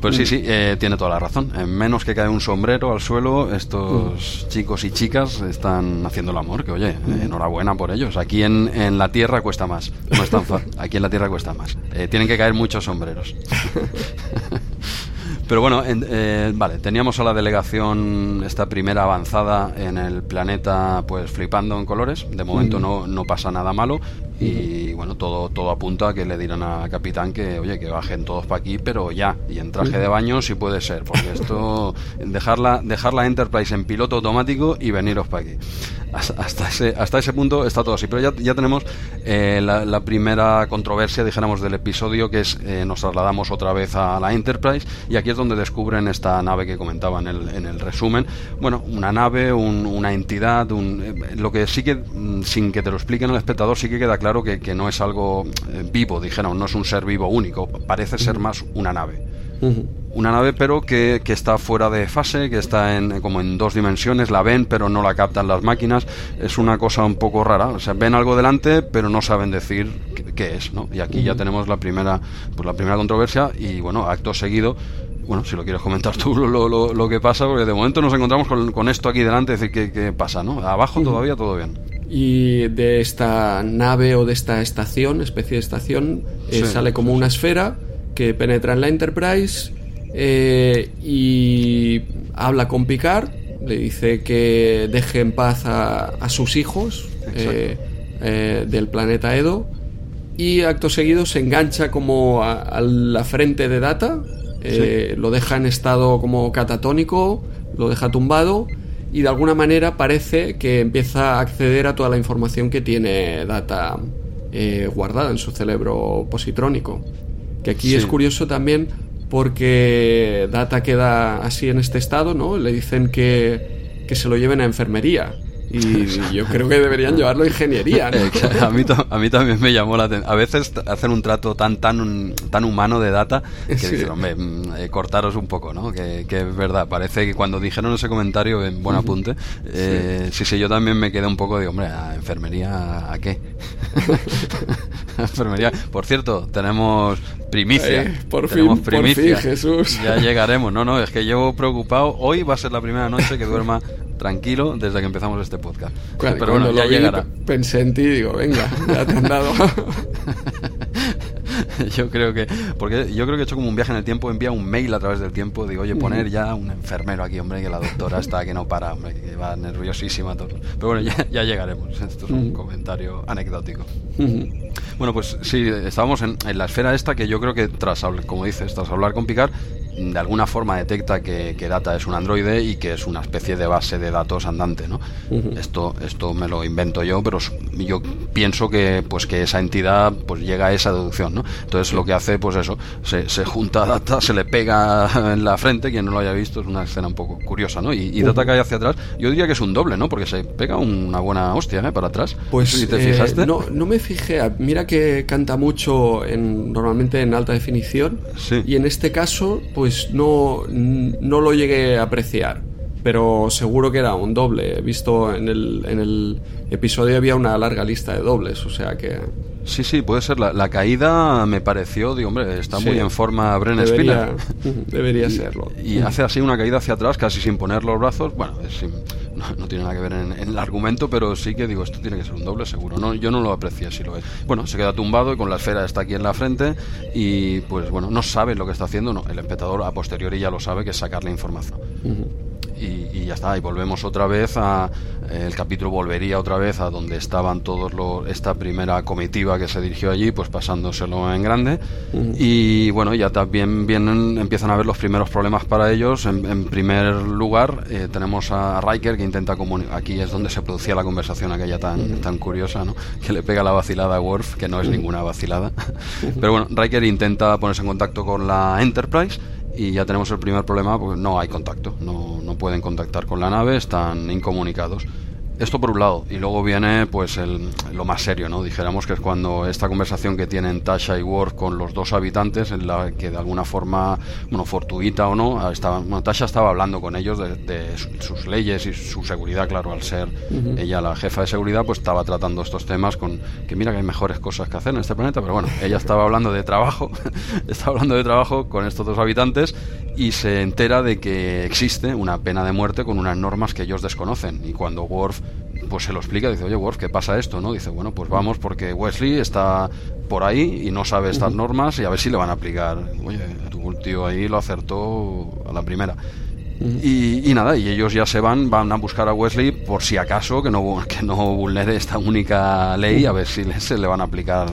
Pues sí, sí, eh, tiene toda la razón. En menos que cae un sombrero al suelo, estos chicos y chicas están haciendo el amor, que oye, enhorabuena por ellos. Aquí en, en, la tierra cuesta más. No es tan fácil. Aquí en la tierra cuesta más. Eh, tienen que caer muchos sombreros. Pero bueno, eh, vale, teníamos a la delegación esta primera avanzada en el planeta pues flipando en colores. De momento no, no pasa nada malo y bueno, todo, todo apunta a que le dirán a Capitán que, oye, que bajen todos para aquí, pero ya, y en traje de baño si puede ser, porque esto, dejarla, dejar la Enterprise en piloto automático y veniros para aquí. Hasta ese, hasta ese punto está todo así, pero ya, ya tenemos eh, la, primera controversia, dijéramos, del episodio, que es, eh, nos trasladamos otra vez a la Enterprise, y aquí es donde descubren esta nave que comentaba en el, en el resumen. Bueno, una nave, una entidad, un, eh, lo que sí que, mm, sin que te lo expliquen al espectador, sí que queda claro claro que, no es algo eh, vivo, dijeron, no es un ser vivo único, parece ser más una nave. Una nave pero que, está fuera de fase, que está en, como en dos dimensiones, la ven pero no la captan las máquinas, es una cosa un poco rara, o sea, ven algo delante pero no saben decir qué, es, ¿no? Y aquí ya tenemos la primera, pues la primera controversia y bueno, acto seguido bueno, si lo quieres comentar tú lo, lo, que pasa, porque de momento nos encontramos con, esto aquí delante, decir, ¿qué, pasa? ¿no? Abajo todavía todo bien y de esta nave o de esta estación, especie de estación, eh, sale como una esfera que penetra en la Enterprise eh, y habla con Picard, le dice que deje en paz a, sus hijos eh, del planeta Edo y acto seguido se engancha como a, la frente de Data, lo deja en estado como catatónico, lo deja tumbado y de alguna manera parece que empieza a acceder a toda la información que tiene Data eh, guardada en su cerebro positrónico. Que aquí es curioso también porque Data queda así en este estado, ¿no? Le dicen que, que se lo lleven a enfermería y yo creo que deberían llevarlo a ingeniería. a, mí, a mí también me llamó la atención. A veces hacen un trato tan tan tan humano de data que dicen, hombre, mm, eh, cortaros un poco, ¿no? Que, es verdad. Parece que cuando dijeron ese comentario, en buen apunte, eh, sí. sí, yo también me quedé un poco de, hombre, ¿a enfermería a qué? enfermería. Por cierto, tenemos primicia. Eh, por, tenemos fin, primicia. Jesús. Ya llegaremos. No, no, es que llevo preocupado. Hoy va a ser la primera noche que duerma tranquilo desde que empezamos este podcast. Pero bueno, ya llegará. Pensé en ti y digo, venga, ya te han dado. yo creo que porque yo creo que he hecho como un viaje en el tiempo envía un mail a través del tiempo digo oye poner ya un enfermero aquí hombre que la doctora está que no para hombre que va nerviosísima todo pero bueno ya, llegaremos esto es un comentario anecdótico bueno pues sí estábamos en, en, la esfera esta que yo creo que tras como dices tras hablar con Picard de alguna forma detecta que, Data es un androide y que es una especie de base de datos andante, ¿no? Esto esto me lo invento yo, pero yo pienso que pues que esa entidad pues llega a esa deducción, ¿no? Entonces lo que hace pues eso, se, se junta Data, se le pega en la frente, quien no lo haya visto es una escena un poco curiosa, ¿no? Y, Data cae hacia atrás, yo diría que es un doble, ¿no? Porque se pega una buena hostia, ¿eh? Para atrás. Pues si te eh, fijaste. No, no me fijé, mira que canta mucho en, normalmente en alta definición y en este caso pues pues no, no lo llegué a apreciar. Pero seguro que era un doble. He visto en el, en el episodio había una larga lista de dobles, o sea que... Sí, sí, puede ser. La, caída me pareció, digo, hombre, está muy en forma Bren debería, Debería serlo. Y hace así una caída hacia atrás, casi sin poner los brazos. Bueno, no, tiene nada que ver en, el argumento, pero sí que digo, esto tiene que ser un doble seguro. No, yo no lo aprecié si lo es. Bueno, se queda tumbado y con la esfera está aquí en la frente y pues bueno, no sabe lo que está haciendo. No, el espectador a posteriori ya lo sabe, que es sacarle información y, ya está, y volvemos otra vez a, el capítulo volvería otra vez a donde estaban todos los, esta primera comitiva que se dirigió allí, pues pasándoselo en grande, y bueno, ya también vienen, empiezan a ver los primeros problemas para ellos, en, primer lugar eh, tenemos a Riker que intenta comunicar, aquí es donde se producía la conversación aquella tan, tan curiosa, ¿no? que le pega la vacilada a Worf, que no es ninguna vacilada, pero bueno, Riker intenta ponerse en contacto con la Enterprise, y ya tenemos el primer problema porque no hay contacto, no, no pueden contactar con la nave, están incomunicados. Esto por un lado, y luego viene pues el, lo más serio, ¿no? Dijéramos que es cuando esta conversación que tienen Tasha y Worf con los dos habitantes, en la que de alguna forma, bueno, fortuita o no, estaba, Tasha estaba hablando con ellos de, sus leyes y su seguridad, claro, al ser ella la jefa de seguridad, pues estaba tratando estos temas con que mira que hay mejores cosas que hacer en este planeta, pero bueno, ella estaba hablando de trabajo, estaba hablando de trabajo con estos dos habitantes y se entera de que existe una pena de muerte con unas normas que ellos desconocen y cuando Worf pues se lo explica, dice, oye Worf, ¿qué pasa esto? no Dice, bueno, pues vamos porque Wesley está por ahí y no sabe estas normas y a ver si le van a aplicar. Oye, tu tío ahí lo acertó a la primera. Y, nada, y ellos ya se van, van a buscar a Wesley por si acaso que no, que no vulnere esta única ley, a ver si se le van a aplicar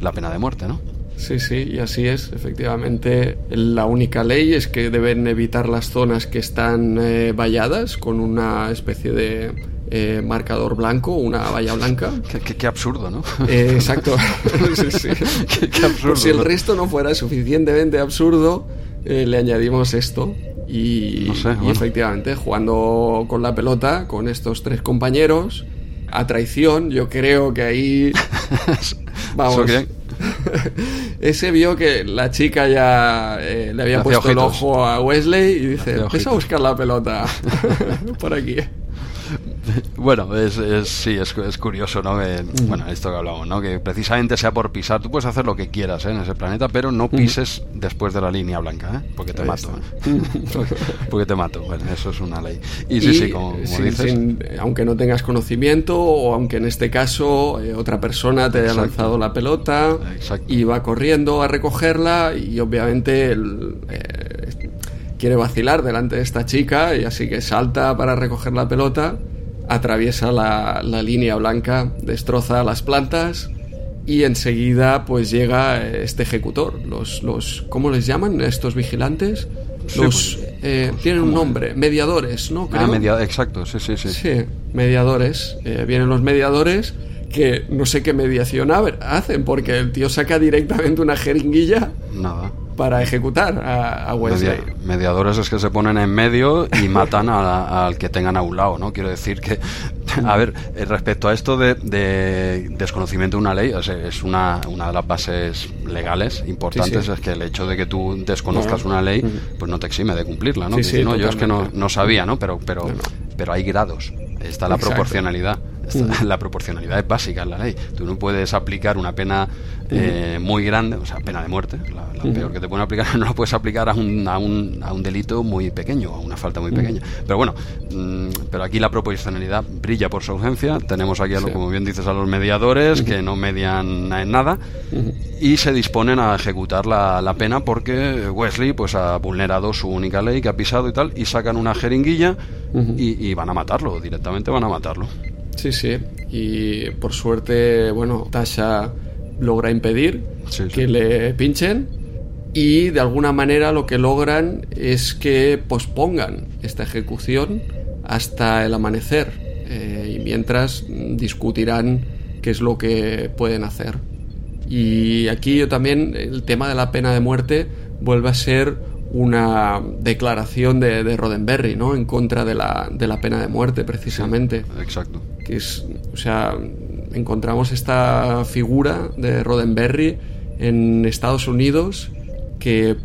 la pena de muerte, ¿no? Sí, sí, y así es. Efectivamente, la única ley es que deben evitar las zonas que están eh, valladas con una especie de eh, marcador blanco, una valla blanca. Qué, absurdo, ¿no? Eh, exacto. sí, sí. Qué, absurdo. si el resto no fuera suficientemente absurdo, le añadimos esto. Y, y efectivamente, jugando con la pelota, con estos tres compañeros, a traición, yo creo que ahí... Vamos. Ese vio que la chica ya eh, le había puesto el ojo a Wesley y dice, empieza a buscar la pelota por aquí. Bueno, es, sí, es, es, curioso, ¿no? Que, mm. Bueno, esto que hablamos, ¿no? Que precisamente sea por pisar, tú puedes hacer lo que quieras ¿eh? en ese planeta, pero no mm. pises después de la línea blanca, ¿eh? Porque te mato. ¿eh? porque te mato. Bueno, eso es una ley. Y sí, sí, como, dices. aunque no tengas conocimiento, o aunque en este caso eh, otra persona te haya lanzado la pelota y va corriendo a recogerla, y obviamente el, quiere vacilar delante de esta chica, y así que salta para recoger la pelota atraviesa la, línea blanca, destroza las plantas y enseguida pues llega este ejecutor. Los, los ¿Cómo les llaman estos vigilantes? los pues, eh, tienen un nombre, mediadores, ¿no? Ah, exacto, sí, sí, sí. Sí, mediadores. Eh, vienen los mediadores que no sé qué mediación hacen, porque el tío saca directamente una jeringuilla. Nada para ejecutar a, Wesley. mediadores es que se ponen en medio y matan al que tengan a un lado, ¿no? Quiero decir que, a ver, eh, respecto a esto de, desconocimiento de una ley, es una, una de las bases legales importantes es que el hecho de que tú desconozcas una ley, pues no te exime de cumplirla, ¿no? no yo es que no, no, sabía, ¿no? Pero, pero, pero hay grados, está la proporcionalidad. La proporcionalidad es básica en la ley. Tú no puedes aplicar una pena eh, muy grande, o sea, pena de muerte, la, peor que te pueden aplicar, no la puedes aplicar a un, a un, a un delito muy pequeño, a una falta muy pequeña. Pero bueno, mm, pero aquí la proporcionalidad brilla por su ausencia. Tenemos aquí, a lo, como bien dices, a los mediadores que no median en nada y se disponen a ejecutar la, la, pena porque Wesley pues ha vulnerado su única ley que ha pisado y tal y sacan una jeringuilla y, van a matarlo, directamente van a matarlo. Sí, sí, y por suerte, bueno, Tasha logra impedir que le pinchen y de alguna manera lo que logran es que pospongan esta ejecución hasta el amanecer eh, y mientras discutirán qué es lo que pueden hacer. Y aquí yo también el tema de la pena de muerte vuelve a ser una declaración de, de Roddenberry, ¿no? En contra de la, de la pena de muerte, precisamente. exacto. Que es, o sea, encontramos esta figura de Roddenberry en Estados Unidos que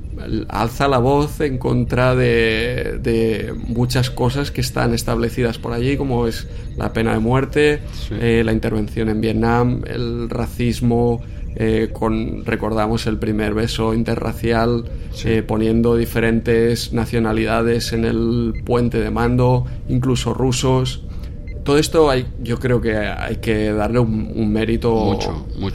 alza la voz en contra de, muchas cosas que están establecidas por allí, como es la pena de muerte, eh, la intervención en Vietnam, el racismo, eh, con, recordamos el primer beso interracial, eh, poniendo diferentes nacionalidades en el puente de mando, incluso rusos. Todo esto hay, yo creo que hay que darle un, mérito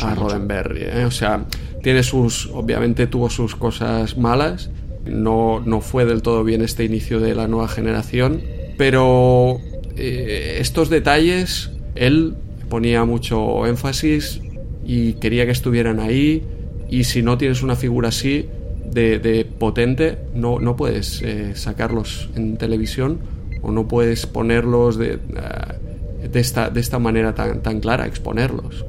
a Roddenberry. ¿eh? O sea, tiene sus, obviamente tuvo sus cosas malas. No, no fue del todo bien este inicio de la nueva generación. Pero estos detalles, él ponía mucho énfasis y quería que estuvieran ahí y si no tienes una figura así de, potente no, no puedes eh, sacarlos en televisión o no puedes ponerlos de, eh, de, esta, de esta manera tan, tan clara, exponerlos.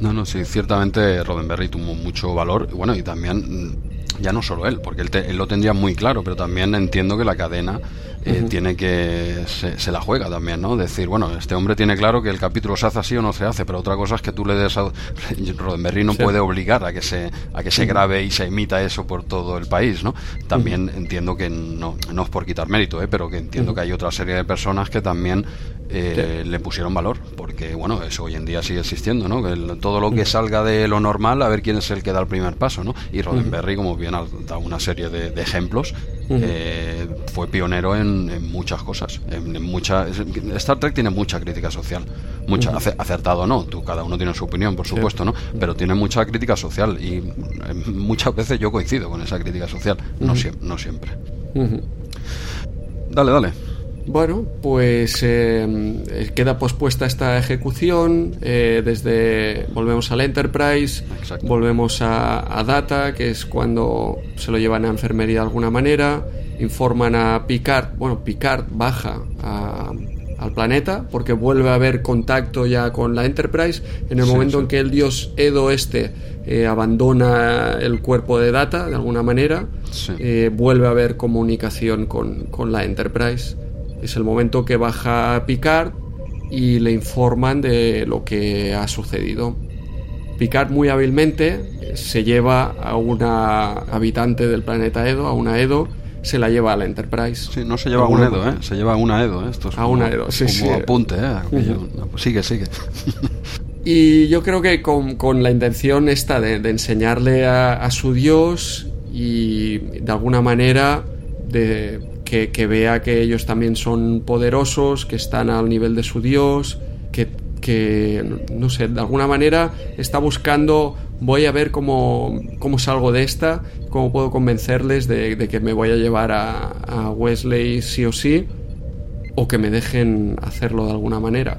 No, no, sí, ciertamente Roddenberry tuvo mucho valor, bueno, y también mm, ya no solo él, porque él, él, lo tendría muy claro, pero también entiendo que la cadena eh, tiene que se, la juega también, ¿no? Decir, bueno, este hombre tiene claro que el capítulo se hace así o no se hace, pero otra cosa es que tú le des a Roddenberry no puede obligar a que se a que se grabe y se emita eso por todo el país, ¿no? También entiendo que no no es por quitar mérito, ¿eh? pero que entiendo que hay otra serie de personas que también eh, le pusieron valor, porque bueno, eso hoy en día sigue existiendo, ¿no? todo lo que salga de lo normal, a ver quién es el que da el primer paso, ¿no? Y Roddenberry, como bien ha dado una serie de, ejemplos, eh, fue pionero en, muchas cosas. En, mucha, Star Trek tiene mucha crítica social, mucha, acertado no, tú, cada uno tiene su opinión, por supuesto, ¿no? Pero tiene mucha crítica social y eh, muchas veces yo coincido con esa crítica social, no, no siempre. Dale, dale. Bueno, pues eh, queda pospuesta esta ejecución. Eh, desde volvemos al Enterprise, volvemos a, Data, que es cuando se lo llevan a enfermería de alguna manera. Informan a Picard. Bueno, Picard baja al planeta porque vuelve a haber contacto ya con la Enterprise. En el momento en que el dios Edo este eh, abandona el cuerpo de Data de alguna manera, vuelve a haber comunicación con, con la Enterprise. Es el momento que baja Picard y le informan de lo que ha sucedido. Picard muy hábilmente se lleva a una habitante del planeta Edo, a una Edo, se la lleva a la Enterprise. Sí, no se lleva a un Edo, ¿eh? se lleva a una Edo. ¿eh? Esto a una Edo, sí, como apunte, ¿eh? Pues sigue, sigue. y yo creo que con, la intención esta de, enseñarle a, su dios y de alguna manera de que, vea que ellos también son poderosos, que están al nivel de su Dios, que, no sé, de alguna manera está buscando, voy a ver cómo, cómo salgo de esta, cómo puedo convencerles de, que me voy a llevar a, Wesley sí o sí, o que me dejen hacerlo de alguna manera.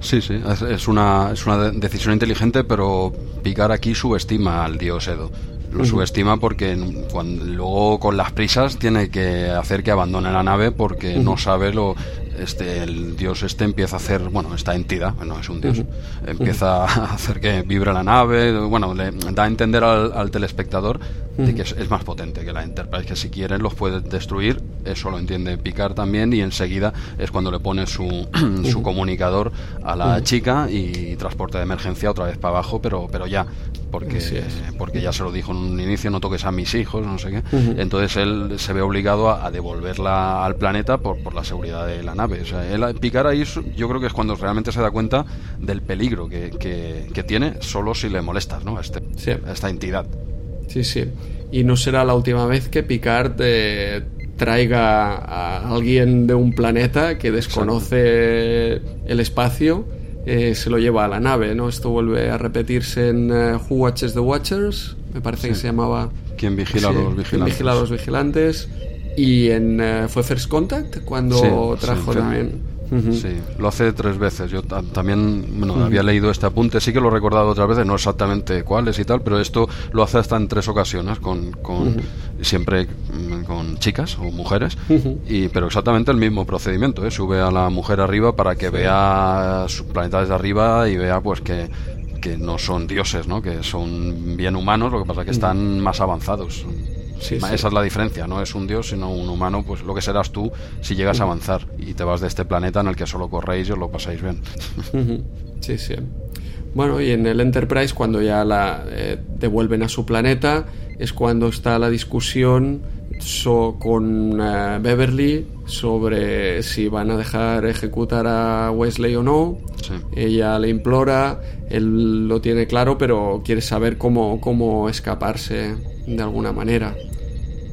Sí, sí, es una, es una decisión inteligente, pero Picar aquí subestima al dios Edo lo subestima porque cuando, luego con las prisas tiene que hacer que abandone la nave porque no sabe lo este el dios este empieza a hacer bueno esta entidad no es un dios empieza a hacer que vibre la nave bueno le da a entender al, telespectador de que es, más potente que la Enterprise que si quieren los puede destruir eso lo entiende Picard también y enseguida es cuando le pone su, su comunicador a la chica y transporte de emergencia otra vez para abajo pero pero ya porque, porque ya se lo dijo en un inicio, no toques a mis hijos, no sé qué. Entonces él se ve obligado a, devolverla al planeta por, por la seguridad de la nave. O sea, él, picar ahí yo creo que es cuando realmente se da cuenta del peligro que, que, tiene solo si le molestas ¿no? a, este, a esta entidad. Sí, sí. Y no será la última vez que Picard eh, traiga a alguien de un planeta que desconoce el espacio eh, se lo lleva a la nave, ¿no? Esto vuelve a repetirse en eh, Who Watches the Watchers, me parece que se llamaba... ¿Quién vigila a los vigilantes? vigila a los vigilantes. Y en, eh, fue First Contact cuando trajo también Sí, lo hace tres veces. Yo también bueno, había leído este apunte, sí que lo he recordado otras veces, no exactamente cuáles y tal, pero esto lo hace hasta en tres ocasiones, con, con siempre mm, con chicas o mujeres, y, pero exactamente el mismo procedimiento. ¿eh? Sube a la mujer arriba para que vea su planeta desde arriba y vea pues que, que no son dioses, ¿no? que son bien humanos, lo que pasa es que están más avanzados. Esa es la diferencia, no es un dios, sino un humano, pues lo que serás tú si llegas a avanzar. Y te vas de este planeta en el que solo corréis y os lo pasáis bien. Sí, sí. Bueno, y en el Enterprise, cuando ya la eh, devuelven a su planeta, es cuando está la discusión con eh, Beverly sobre si van a dejar ejecutar a Wesley o no. Ella le implora, él lo tiene claro, pero quiere saber cómo, cómo escaparse de alguna manera.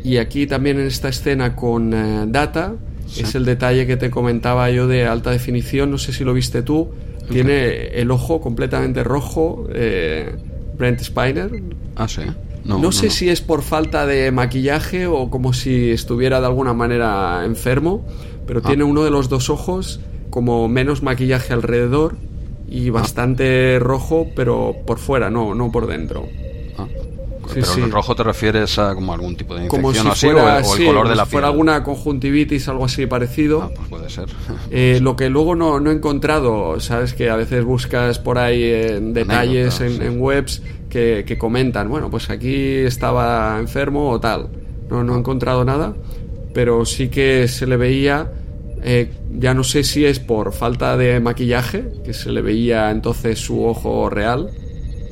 Y aquí también en esta escena con eh, Data, es el detalle que te comentaba yo de alta definición, no sé si lo viste tú, tiene el ojo completamente rojo, eh, Brent Spiner. Ah, sí. No, sé si es por falta de maquillaje o como si estuviera de alguna manera enfermo, pero ah. tiene uno de los dos ojos como menos maquillaje alrededor y ah. bastante rojo, pero por fuera, no, no por dentro. Pero el rojo te refieres a como algún tipo de infección así, o, el, color de la si fuera alguna conjuntivitis, algo así parecido. Ah, pues puede ser. Eh, lo que luego no, no, he encontrado, sabes que a veces buscas por ahí en detalles en, webs que, que, comentan, bueno, pues aquí estaba enfermo o tal. No, no he encontrado nada, pero sí que se le veía... Eh, ya no sé si es por falta de maquillaje, que se le veía entonces su ojo real,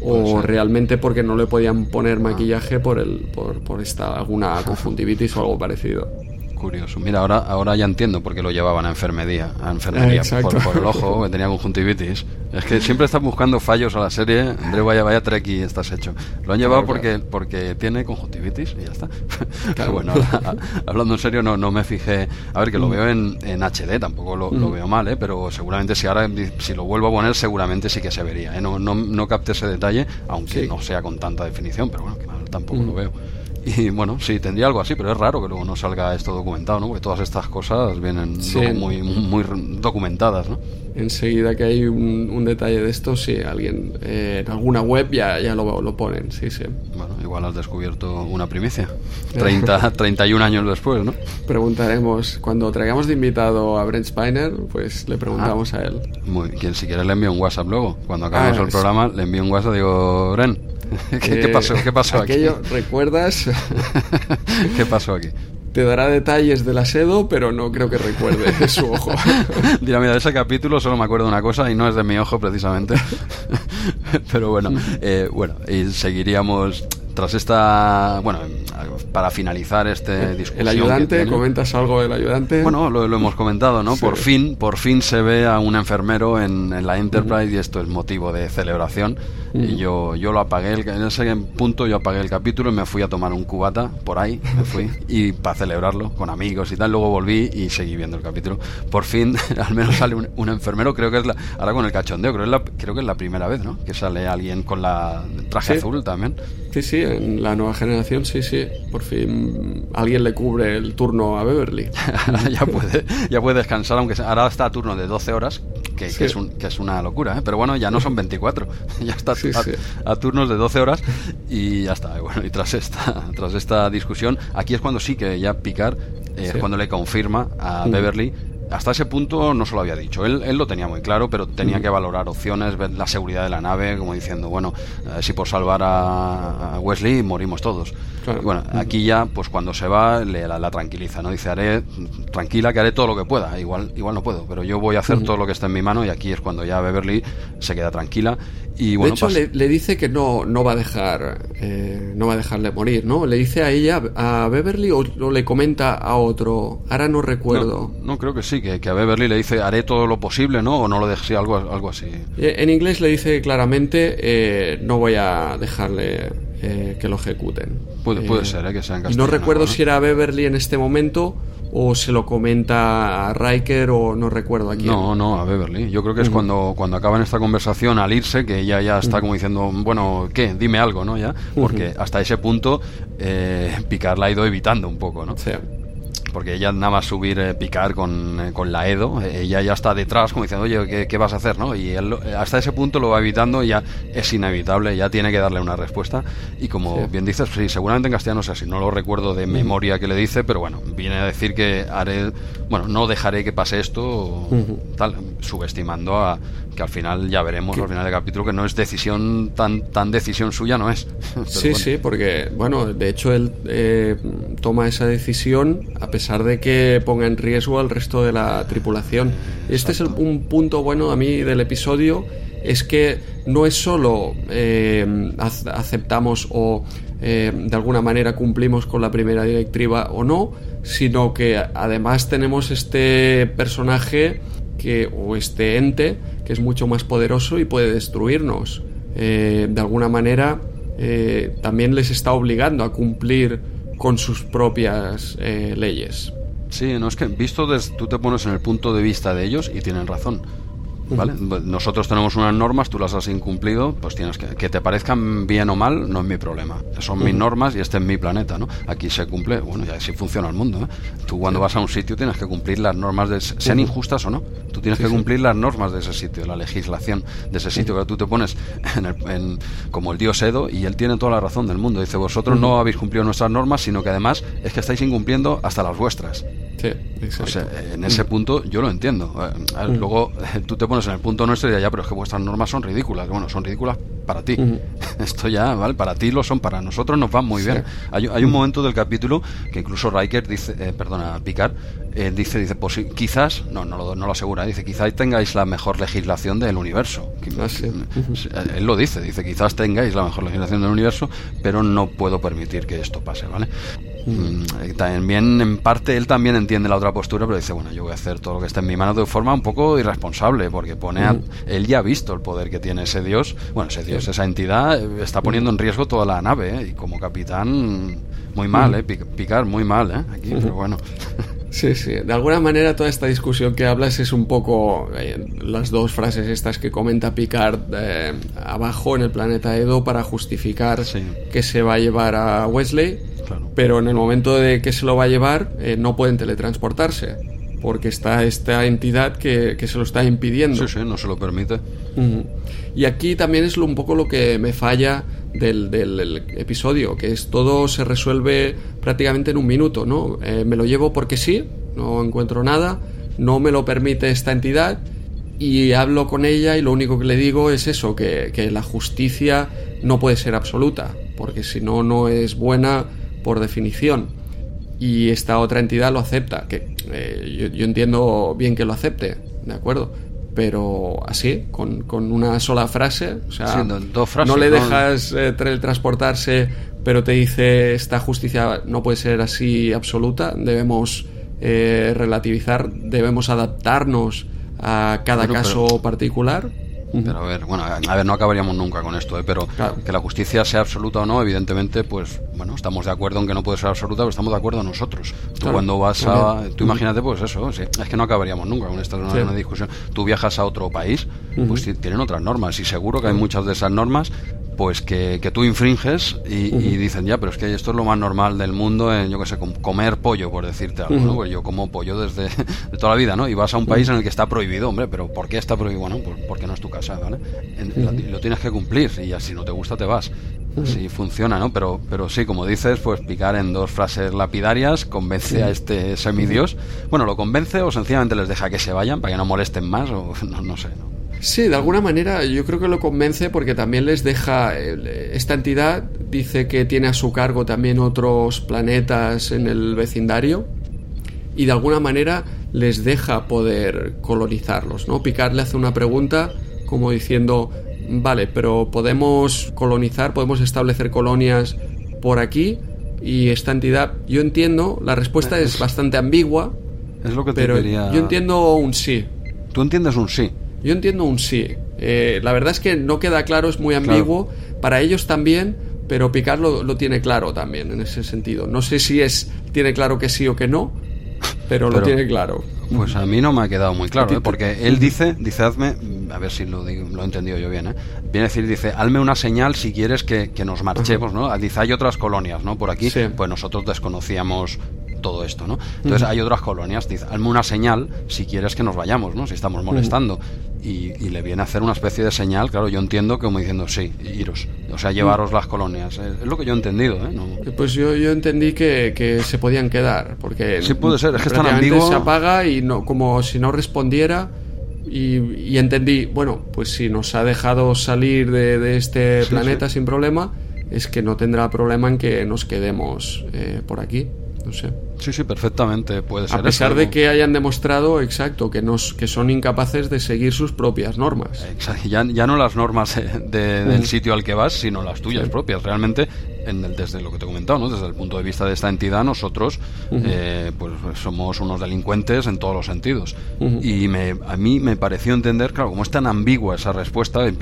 o realmente porque no le podían poner maquillaje por el por, por esta alguna conjuntivitis o algo parecido curioso. Mira, ahora, ahora ya entiendo por qué lo llevaban a enfermería, a enfermería por, el ojo, que tenía conjuntivitis. Es que siempre están buscando fallos a la serie. André, vaya, vaya y estás hecho. Lo han llevado porque, porque tiene conjuntivitis y ya está. bueno, hablando en serio, no, no me fijé. A ver, que lo mm. veo en, en HD, tampoco lo, lo, mm. veo mal, ¿eh? pero seguramente si ahora si lo vuelvo a poner, seguramente sí que se vería. ¿eh? No, no, no capte ese detalle, aunque no sea con tanta definición, pero bueno, que tampoco lo mm. veo. Y bueno, sí, tendría algo así, pero es raro que luego no salga esto documentado, ¿no? Porque todas estas cosas vienen muy, muy documentadas, ¿no? Enseguida que hay un, detalle de esto, sí, alguien eh, en alguna web ya, ya lo, lo, ponen, sí, sí. Bueno, igual has descubierto una primicia. 30, 31 años después, ¿no? Preguntaremos, cuando traigamos de invitado a Brent Spiner, pues le preguntamos ah. a él. Muy bien, si quieres le envío un WhatsApp luego. Cuando acabemos ah, el programa, le envío un WhatsApp, digo, Brent, ¿Qué, pasó? ¿Qué pasó aquello, ¿Recuerdas? ¿Qué pasó aquí? Te dará detalles del asedo, pero no creo que recuerde de su ojo. Dirá, mira, de ese capítulo solo me acuerdo de una cosa y no es de mi ojo precisamente. pero bueno, eh, bueno, y seguiríamos tras esta, bueno, para finalizar este discurso. ¿El ayudante? ¿Comentas algo del ayudante? Bueno, lo, hemos comentado, ¿no? Por fin, por fin se ve a un enfermero en, la Enterprise y esto es motivo de celebración. Y yo, yo lo apagué, en ese punto yo apagué el capítulo y me fui a tomar un cubata por ahí, me fui, y para celebrarlo con amigos y tal. Luego volví y seguí viendo el capítulo. Por fin, al menos sale un, enfermero, creo que es la, ahora con el cachondeo, creo, es la, creo que es la primera vez, ¿no? Que sale alguien con la traje azul también. Sí, sí, en la nueva generación, sí, sí. Por fin alguien le cubre el turno a Beverly. ya, puede, ya puede descansar, aunque ahora está a turno de 12 horas, que, es, un, que es, una locura, ¿eh? pero bueno, ya no son 24, ya está a, turnos de 12 horas y ya está. Bueno, y tras esta, tras esta discusión, aquí es cuando sí que ya Picard, eh, cuando le confirma a mm. Beverly hasta ese punto no se lo había dicho. Él, él lo tenía muy claro, pero tenía que valorar opciones, ver la seguridad de la nave, como diciendo, bueno, eh, si por salvar a, Wesley morimos todos. bueno, aquí ya, pues cuando se va, le, la, tranquiliza, ¿no? Dice, haré, tranquila, que haré todo lo que pueda. Igual, igual no puedo, pero yo voy a hacer todo lo que está en mi mano y aquí es cuando ya Beverly se queda tranquila de hecho, le, dice que no, no va a dejar eh, no va a dejarle morir, ¿no? Le dice a ella, a Beverly, o, le comenta a otro. Ahora no recuerdo. No, creo que sí, que, a Beverly le dice haré todo lo posible, ¿no? O no lo deje, algo, algo así. Eh, en inglés le dice claramente eh, no voy a dejarle que lo ejecuten. Puede, puede ser, que sea en No recuerdo si era Beverly en este momento o se lo comenta a Riker o no recuerdo a quién. No, no, a Beverly. Yo creo que es cuando, cuando acaban esta conversación al irse, que ella ya está como diciendo, bueno, ¿qué? Dime algo, ¿no? Ya, porque hasta ese punto eh, Picard la ha ido evitando un poco, ¿no? Sí porque ella nada más subir eh, picar con, eh, con, la Edo, ella ya está detrás como diciendo, oye, ¿qué, vas a hacer? ¿no? Y él hasta ese punto lo va evitando, ya es inevitable, ya tiene que darle una respuesta. Y como bien dices, sí, seguramente en castellano sea así, no lo recuerdo de memoria que le dice, pero bueno, viene a decir que haré, bueno, no dejaré que pase esto, tal, subestimando a, que al final ya veremos al final del capítulo que no es decisión tan tan decisión suya no es sí sí porque bueno de hecho él eh, toma esa decisión a pesar de que ponga en riesgo al resto de la tripulación. Este es un punto bueno a mí del episodio es que no es solo eh, aceptamos o eh, de alguna manera cumplimos con la primera directiva o no sino que además tenemos este personaje o este ente que es mucho más poderoso y puede destruirnos. Eh, de alguna manera eh, también les está obligando a cumplir con sus propias eh, leyes. Sí, no es que visto desde, tú te pones en el punto de vista de ellos y tienen razón. ¿Vale? Nosotros tenemos unas normas, tú las has incumplido, pues tienes que que te parezcan bien o mal, no es mi problema. Son mis normas y este es mi planeta, ¿no? Aquí se cumple, bueno, y así funciona el mundo. ¿eh? Tú cuando vas a un sitio tienes que cumplir las normas, de, sean injustas o no. Tú tienes que cumplir las normas de ese sitio, la legislación de ese sitio que tú te pones en como el dios Edo y él tiene toda la razón del mundo. Dice, vosotros no habéis cumplido nuestras normas, sino que además es que estáis incumpliendo hasta las vuestras. Sí, o sea, en ese punto yo lo entiendo. Eh, luego tú te pones en el punto nuestro y ya, pero es que vuestras normas son ridículas. Bueno, son ridículas para ti. Esto ya, ¿vale? Para ti lo son, para nosotros nos van muy bien. Hay, un momento del capítulo que incluso Riker dice, eh, perdona, Picard, eh, dice, dice, pues quizás, no, no lo, no lo asegura, dice, quizás tengáis la mejor legislación del universo. Ah, él lo dice, dice, quizás tengáis la mejor legislación del universo, pero no puedo permitir que esto pase, ¿vale? Mm, también en parte él también entiende la otra postura pero dice bueno yo voy a hacer todo lo que esté en mi mano de forma un poco irresponsable porque pone él ya ha visto el poder que tiene ese dios bueno ese dios esa entidad eh, está poniendo en riesgo toda la nave ¿eh? y como capitán muy mal eh picar muy mal ¿eh? aquí pero bueno Sí, sí. De alguna manera toda esta discusión que hablas es un poco eh, las dos frases estas que comenta Picard abajo en el planeta Edo para justificar que se va a llevar a Wesley pero en el momento de que se lo va a llevar eh, no pueden teletransportarse porque está esta entidad que, se lo está impidiendo. Sí, sí, no se lo permite. Y aquí también es un poco lo que me falla del, episodio, que es todo se resuelve prácticamente en un minuto, ¿no? Eh, me lo llevo porque sí, no encuentro nada, no me lo permite esta entidad y hablo con ella y lo único que le digo es eso, que, que la justicia no puede ser absoluta, porque si no, no es buena por definición. Y esta otra entidad lo acepta, que eh, yo, entiendo bien que lo acepte, ¿de acuerdo? Pero así, con, una sola frase, o sea, no le dejas eh, transportarse, pero te dice esta justicia no puede ser así absoluta, debemos eh, relativizar, debemos adaptarnos a cada caso particular. Pero a ver, bueno, a ver, no acabaríamos nunca con esto, ¿eh? pero que la justicia sea absoluta o no, evidentemente, pues bueno, estamos de acuerdo en que no puede ser absoluta, pero estamos de acuerdo nosotros. Tú cuando vas a. Tú imagínate, pues eso, es que no acabaríamos nunca con esta una, discusión. Tú viajas a otro país, pues tienen otras normas, y seguro que hay muchas de esas normas pues que, tú infringes y, dicen ya, pero es que esto es lo más normal del mundo, en, yo qué sé, comer pollo, por decirte algo, ¿no? Pues yo como pollo desde de toda la vida, ¿no? Y vas a un país en el que está prohibido, hombre, pero ¿por qué está prohibido? Bueno, pues porque no es tu casa, ¿vale? lo, tienes que cumplir y así no te gusta te vas. así funciona, ¿no? Pero, pero sí, como dices, pues picar en dos frases lapidarias convence a este semidios. Bueno, lo convence o sencillamente les deja que se vayan para que no molesten más o no, no sé, ¿no? Sí, de alguna manera yo creo que lo convence porque también les deja, esta entidad dice que tiene a su cargo también otros planetas en el vecindario y de alguna manera les deja poder colonizarlos, ¿no? Picard le hace una pregunta como diciendo, vale, pero podemos colonizar, podemos establecer colonias por aquí y esta entidad, yo entiendo, la respuesta es bastante ambigua, es lo que pero yo entiendo un sí. ¿Tú entiendes un sí? Yo entiendo un sí. Eh, la verdad es que no queda claro, es muy ambiguo. Para ellos también, pero Picard lo, tiene claro también en ese sentido. No sé si es tiene claro que sí o que no, pero, lo tiene claro. Pues a mí no me ha quedado muy claro, ¿eh? porque él dice, dice, hazme, a ver si lo, lo he entendido yo bien, ¿eh? viene a decir, dice, hazme una señal si quieres que, nos marchemos, ¿no? Dice, hay otras colonias, ¿no? Por aquí, pues nosotros desconocíamos todo esto, ¿no? Entonces hay otras colonias, dice, hazme una señal si quieres que nos vayamos, ¿no? Si estamos molestando. y, le viene a hacer una especie de señal, claro, yo entiendo como diciendo, sí, iros, o sea, llevaros las colonias. Es, lo que yo he entendido, ¿eh? Pues yo, yo entendí que, se podían quedar, porque... Sí puede ser, es que están ambiguo... se apaga y no, como si no respondiera... Y, entendí, bueno, pues si nos ha dejado salir de, este planeta sin problema, es que no tendrá problema en que nos quedemos eh, por aquí. No sé. Sí, sí, perfectamente puede ser. A pesar de que hayan demostrado, exacto, que, nos, que son incapaces de seguir sus propias normas. Exacto. Ya, ya no las normas del sitio al que vas, sino las tuyas propias. Realmente, en desde lo que te he comentado, ¿no? desde el punto de vista de esta entidad, nosotros eh, pues somos unos delincuentes en todos los sentidos. Y me, a mí me pareció entender, claro, como es tan ambigua esa respuesta, el,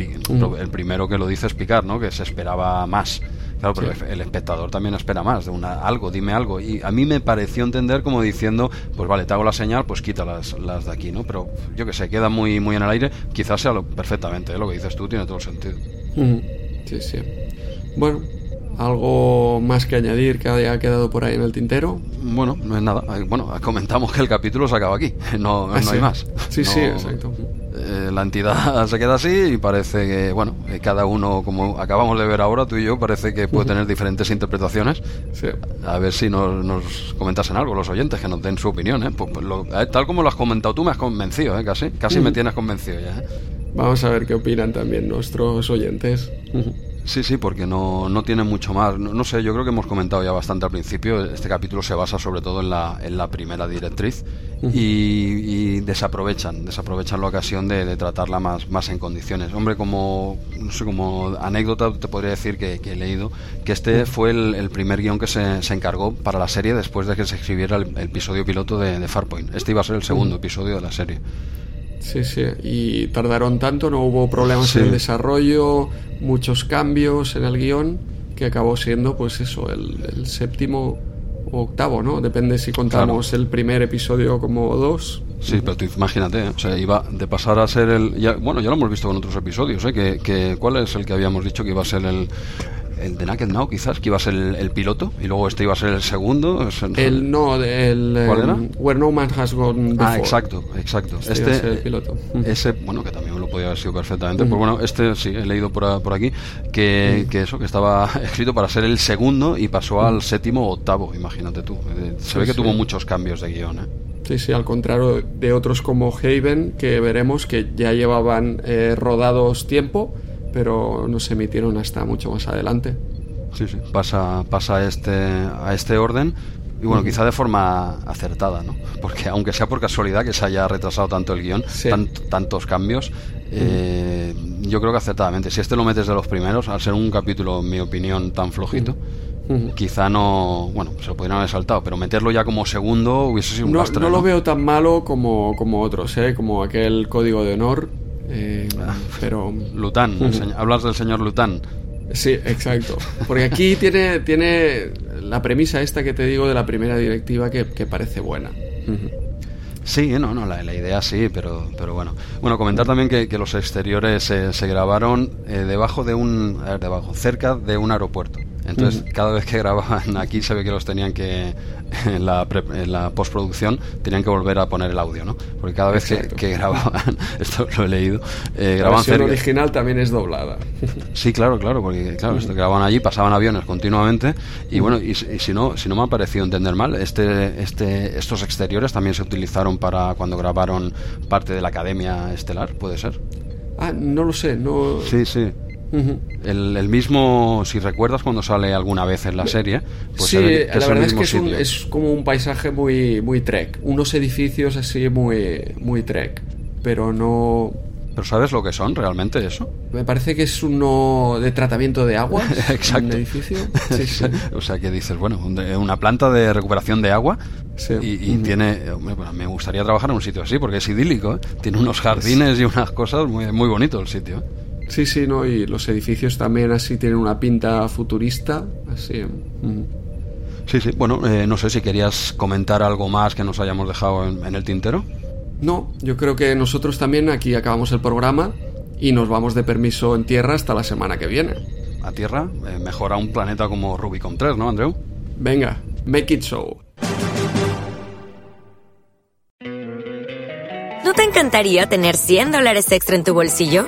el primero que lo dice es Picard, ¿no? que se esperaba más. Claro, pero el espectador también espera más, de una, algo, dime algo. Y a mí me pareció entender como diciendo, pues vale, te hago la señal, pues quita las, las de aquí, ¿no? Pero yo que sé, queda muy, muy en el aire. Quizás sea lo, perfectamente, ¿eh? lo que dices tú tiene todo el sentido. Sí, sí. Bueno, ¿Algo más que añadir que haya quedado por ahí en el tintero? Bueno, no es nada. Bueno, comentamos que el capítulo se acaba aquí. No, no ah, hay más. Sí, sí, exacto. Eh, la entidad se queda así y parece que, bueno, eh, cada uno, como acabamos de ver ahora, tú y yo, parece que puede tener diferentes interpretaciones. A ver si nos, nos comentasen algo los oyentes, que nos den su opinión. ¿eh? Pues, pues tal como lo has comentado tú, me has convencido, ¿eh? casi. Casi me tienes convencido ya. Vamos a ver qué opinan también nuestros oyentes. Sí, sí, porque no, no tiene mucho más. No, sé, yo creo que hemos comentado ya bastante al principio. Este capítulo se basa sobre todo en la, en la primera directriz y, desaprovechan, desaprovechan la ocasión de, tratarla más, más en condiciones. Hombre, como, no sé, como anécdota te podría decir que, he leído que este fue el, primer guion que se, se, encargó para la serie después de que se escribiera el, episodio piloto de, de, Farpoint. Este iba a ser el segundo episodio de la serie. Sí, sí, y tardaron tanto, no hubo problemas en el desarrollo, muchos cambios en el guion, que acabó siendo, pues eso, el, séptimo o octavo, ¿no? Depende si contamos el primer episodio como dos. Sí, pero tú imagínate, ¿eh? o sea, iba de pasar a ser el... bueno, ya lo hemos visto con otros episodios, ¿eh? Que, que, ¿Cuál es el que habíamos dicho que iba a ser el, el de Naked Now quizás, que iba a ser el, piloto y luego este iba a ser el segundo. El no, el ¿Cuál era? Where No Man Has Gone Ah, exacto, exacto. Este, este el piloto. Ese, bueno, que también lo podía haber sido perfectamente. Pues bueno, este sí, he leído por, por aquí que, que, eso, que estaba escrito para ser el segundo y pasó al séptimo o octavo, imagínate tú. Eh, se ve que tuvo muchos cambios de guion, ¿eh? Sí, sí, al contrario de otros como Haven, que veremos que ya llevaban eh, rodados tiempo pero no se emitieron hasta mucho más adelante. Sí, sí, pasa, pasa a, este, a este orden y bueno, quizá de forma acertada, ¿no? Porque aunque sea por casualidad que se haya retrasado tanto el guion, tantos cambios, eh, yo creo que acertadamente. Si este lo metes de los primeros, al ser un capítulo, en mi opinión, tan flojito, quizá no, bueno, se lo podrían haber saltado, pero meterlo ya como segundo hubiese sido un no, lastre, no, lo veo tan malo como, como otros, ¿eh? Como aquel código de honor eh, ah, pero Lután, hablas del señor Lután. Sí, exacto. Porque aquí tiene, tiene la premisa esta que te digo de la primera directiva que, parece buena. Sí, no, no, la, idea sí, pero, pero bueno. Bueno, comentar también que, los exteriores se grabaron eh, debajo de un, debajo, cerca de un aeropuerto Entonces, cada vez que grababan aquí se ve que los tenían que, en la, en la postproducción, tenían que volver a poner el audio, ¿no? Porque cada vez que, grababan, esto lo he leído, eh, grababan La versión original también es doblada. Sí, claro, claro, porque claro, esto grababan allí, pasaban aviones continuamente y bueno, y, si no si no me ha parecido entender mal, este, este, estos exteriores también se utilizaron para cuando grabaron parte de la Academia Estelar, ¿puede ser? Ah, no lo sé, no... Sí, sí el, mismo, si recuerdas cuando sale alguna vez en la serie, pues sí, la verdad es que es, como un paisaje muy, muy trek, unos edificios así muy, muy trek, pero no... ¿Pero sabes lo que son realmente eso? Me parece que es uno de tratamiento de agua. Exacto. Un edificio. o sea que dices, bueno, una planta de recuperación de agua y, tiene. me gustaría trabajar en un sitio así porque es idílico. ¿eh? Tiene unos jardines y unas cosas muy, muy bonito el sitio. ¿eh? Sí, sí, ¿no? Y los edificios también así tienen una pinta futurista, así. Mm. Sí, sí. Bueno, eh, no sé si querías comentar algo más que nos hayamos dejado en, el tintero. No, yo creo que nosotros también aquí acabamos el programa y nos vamos de permiso en tierra hasta la semana que viene. ¿A tierra? Eh, mejor a un planeta como Rubicon 3, ¿no, Andreu? Venga, make it so. ¿No te encantaría tener 100 dólares extra en tu bolsillo?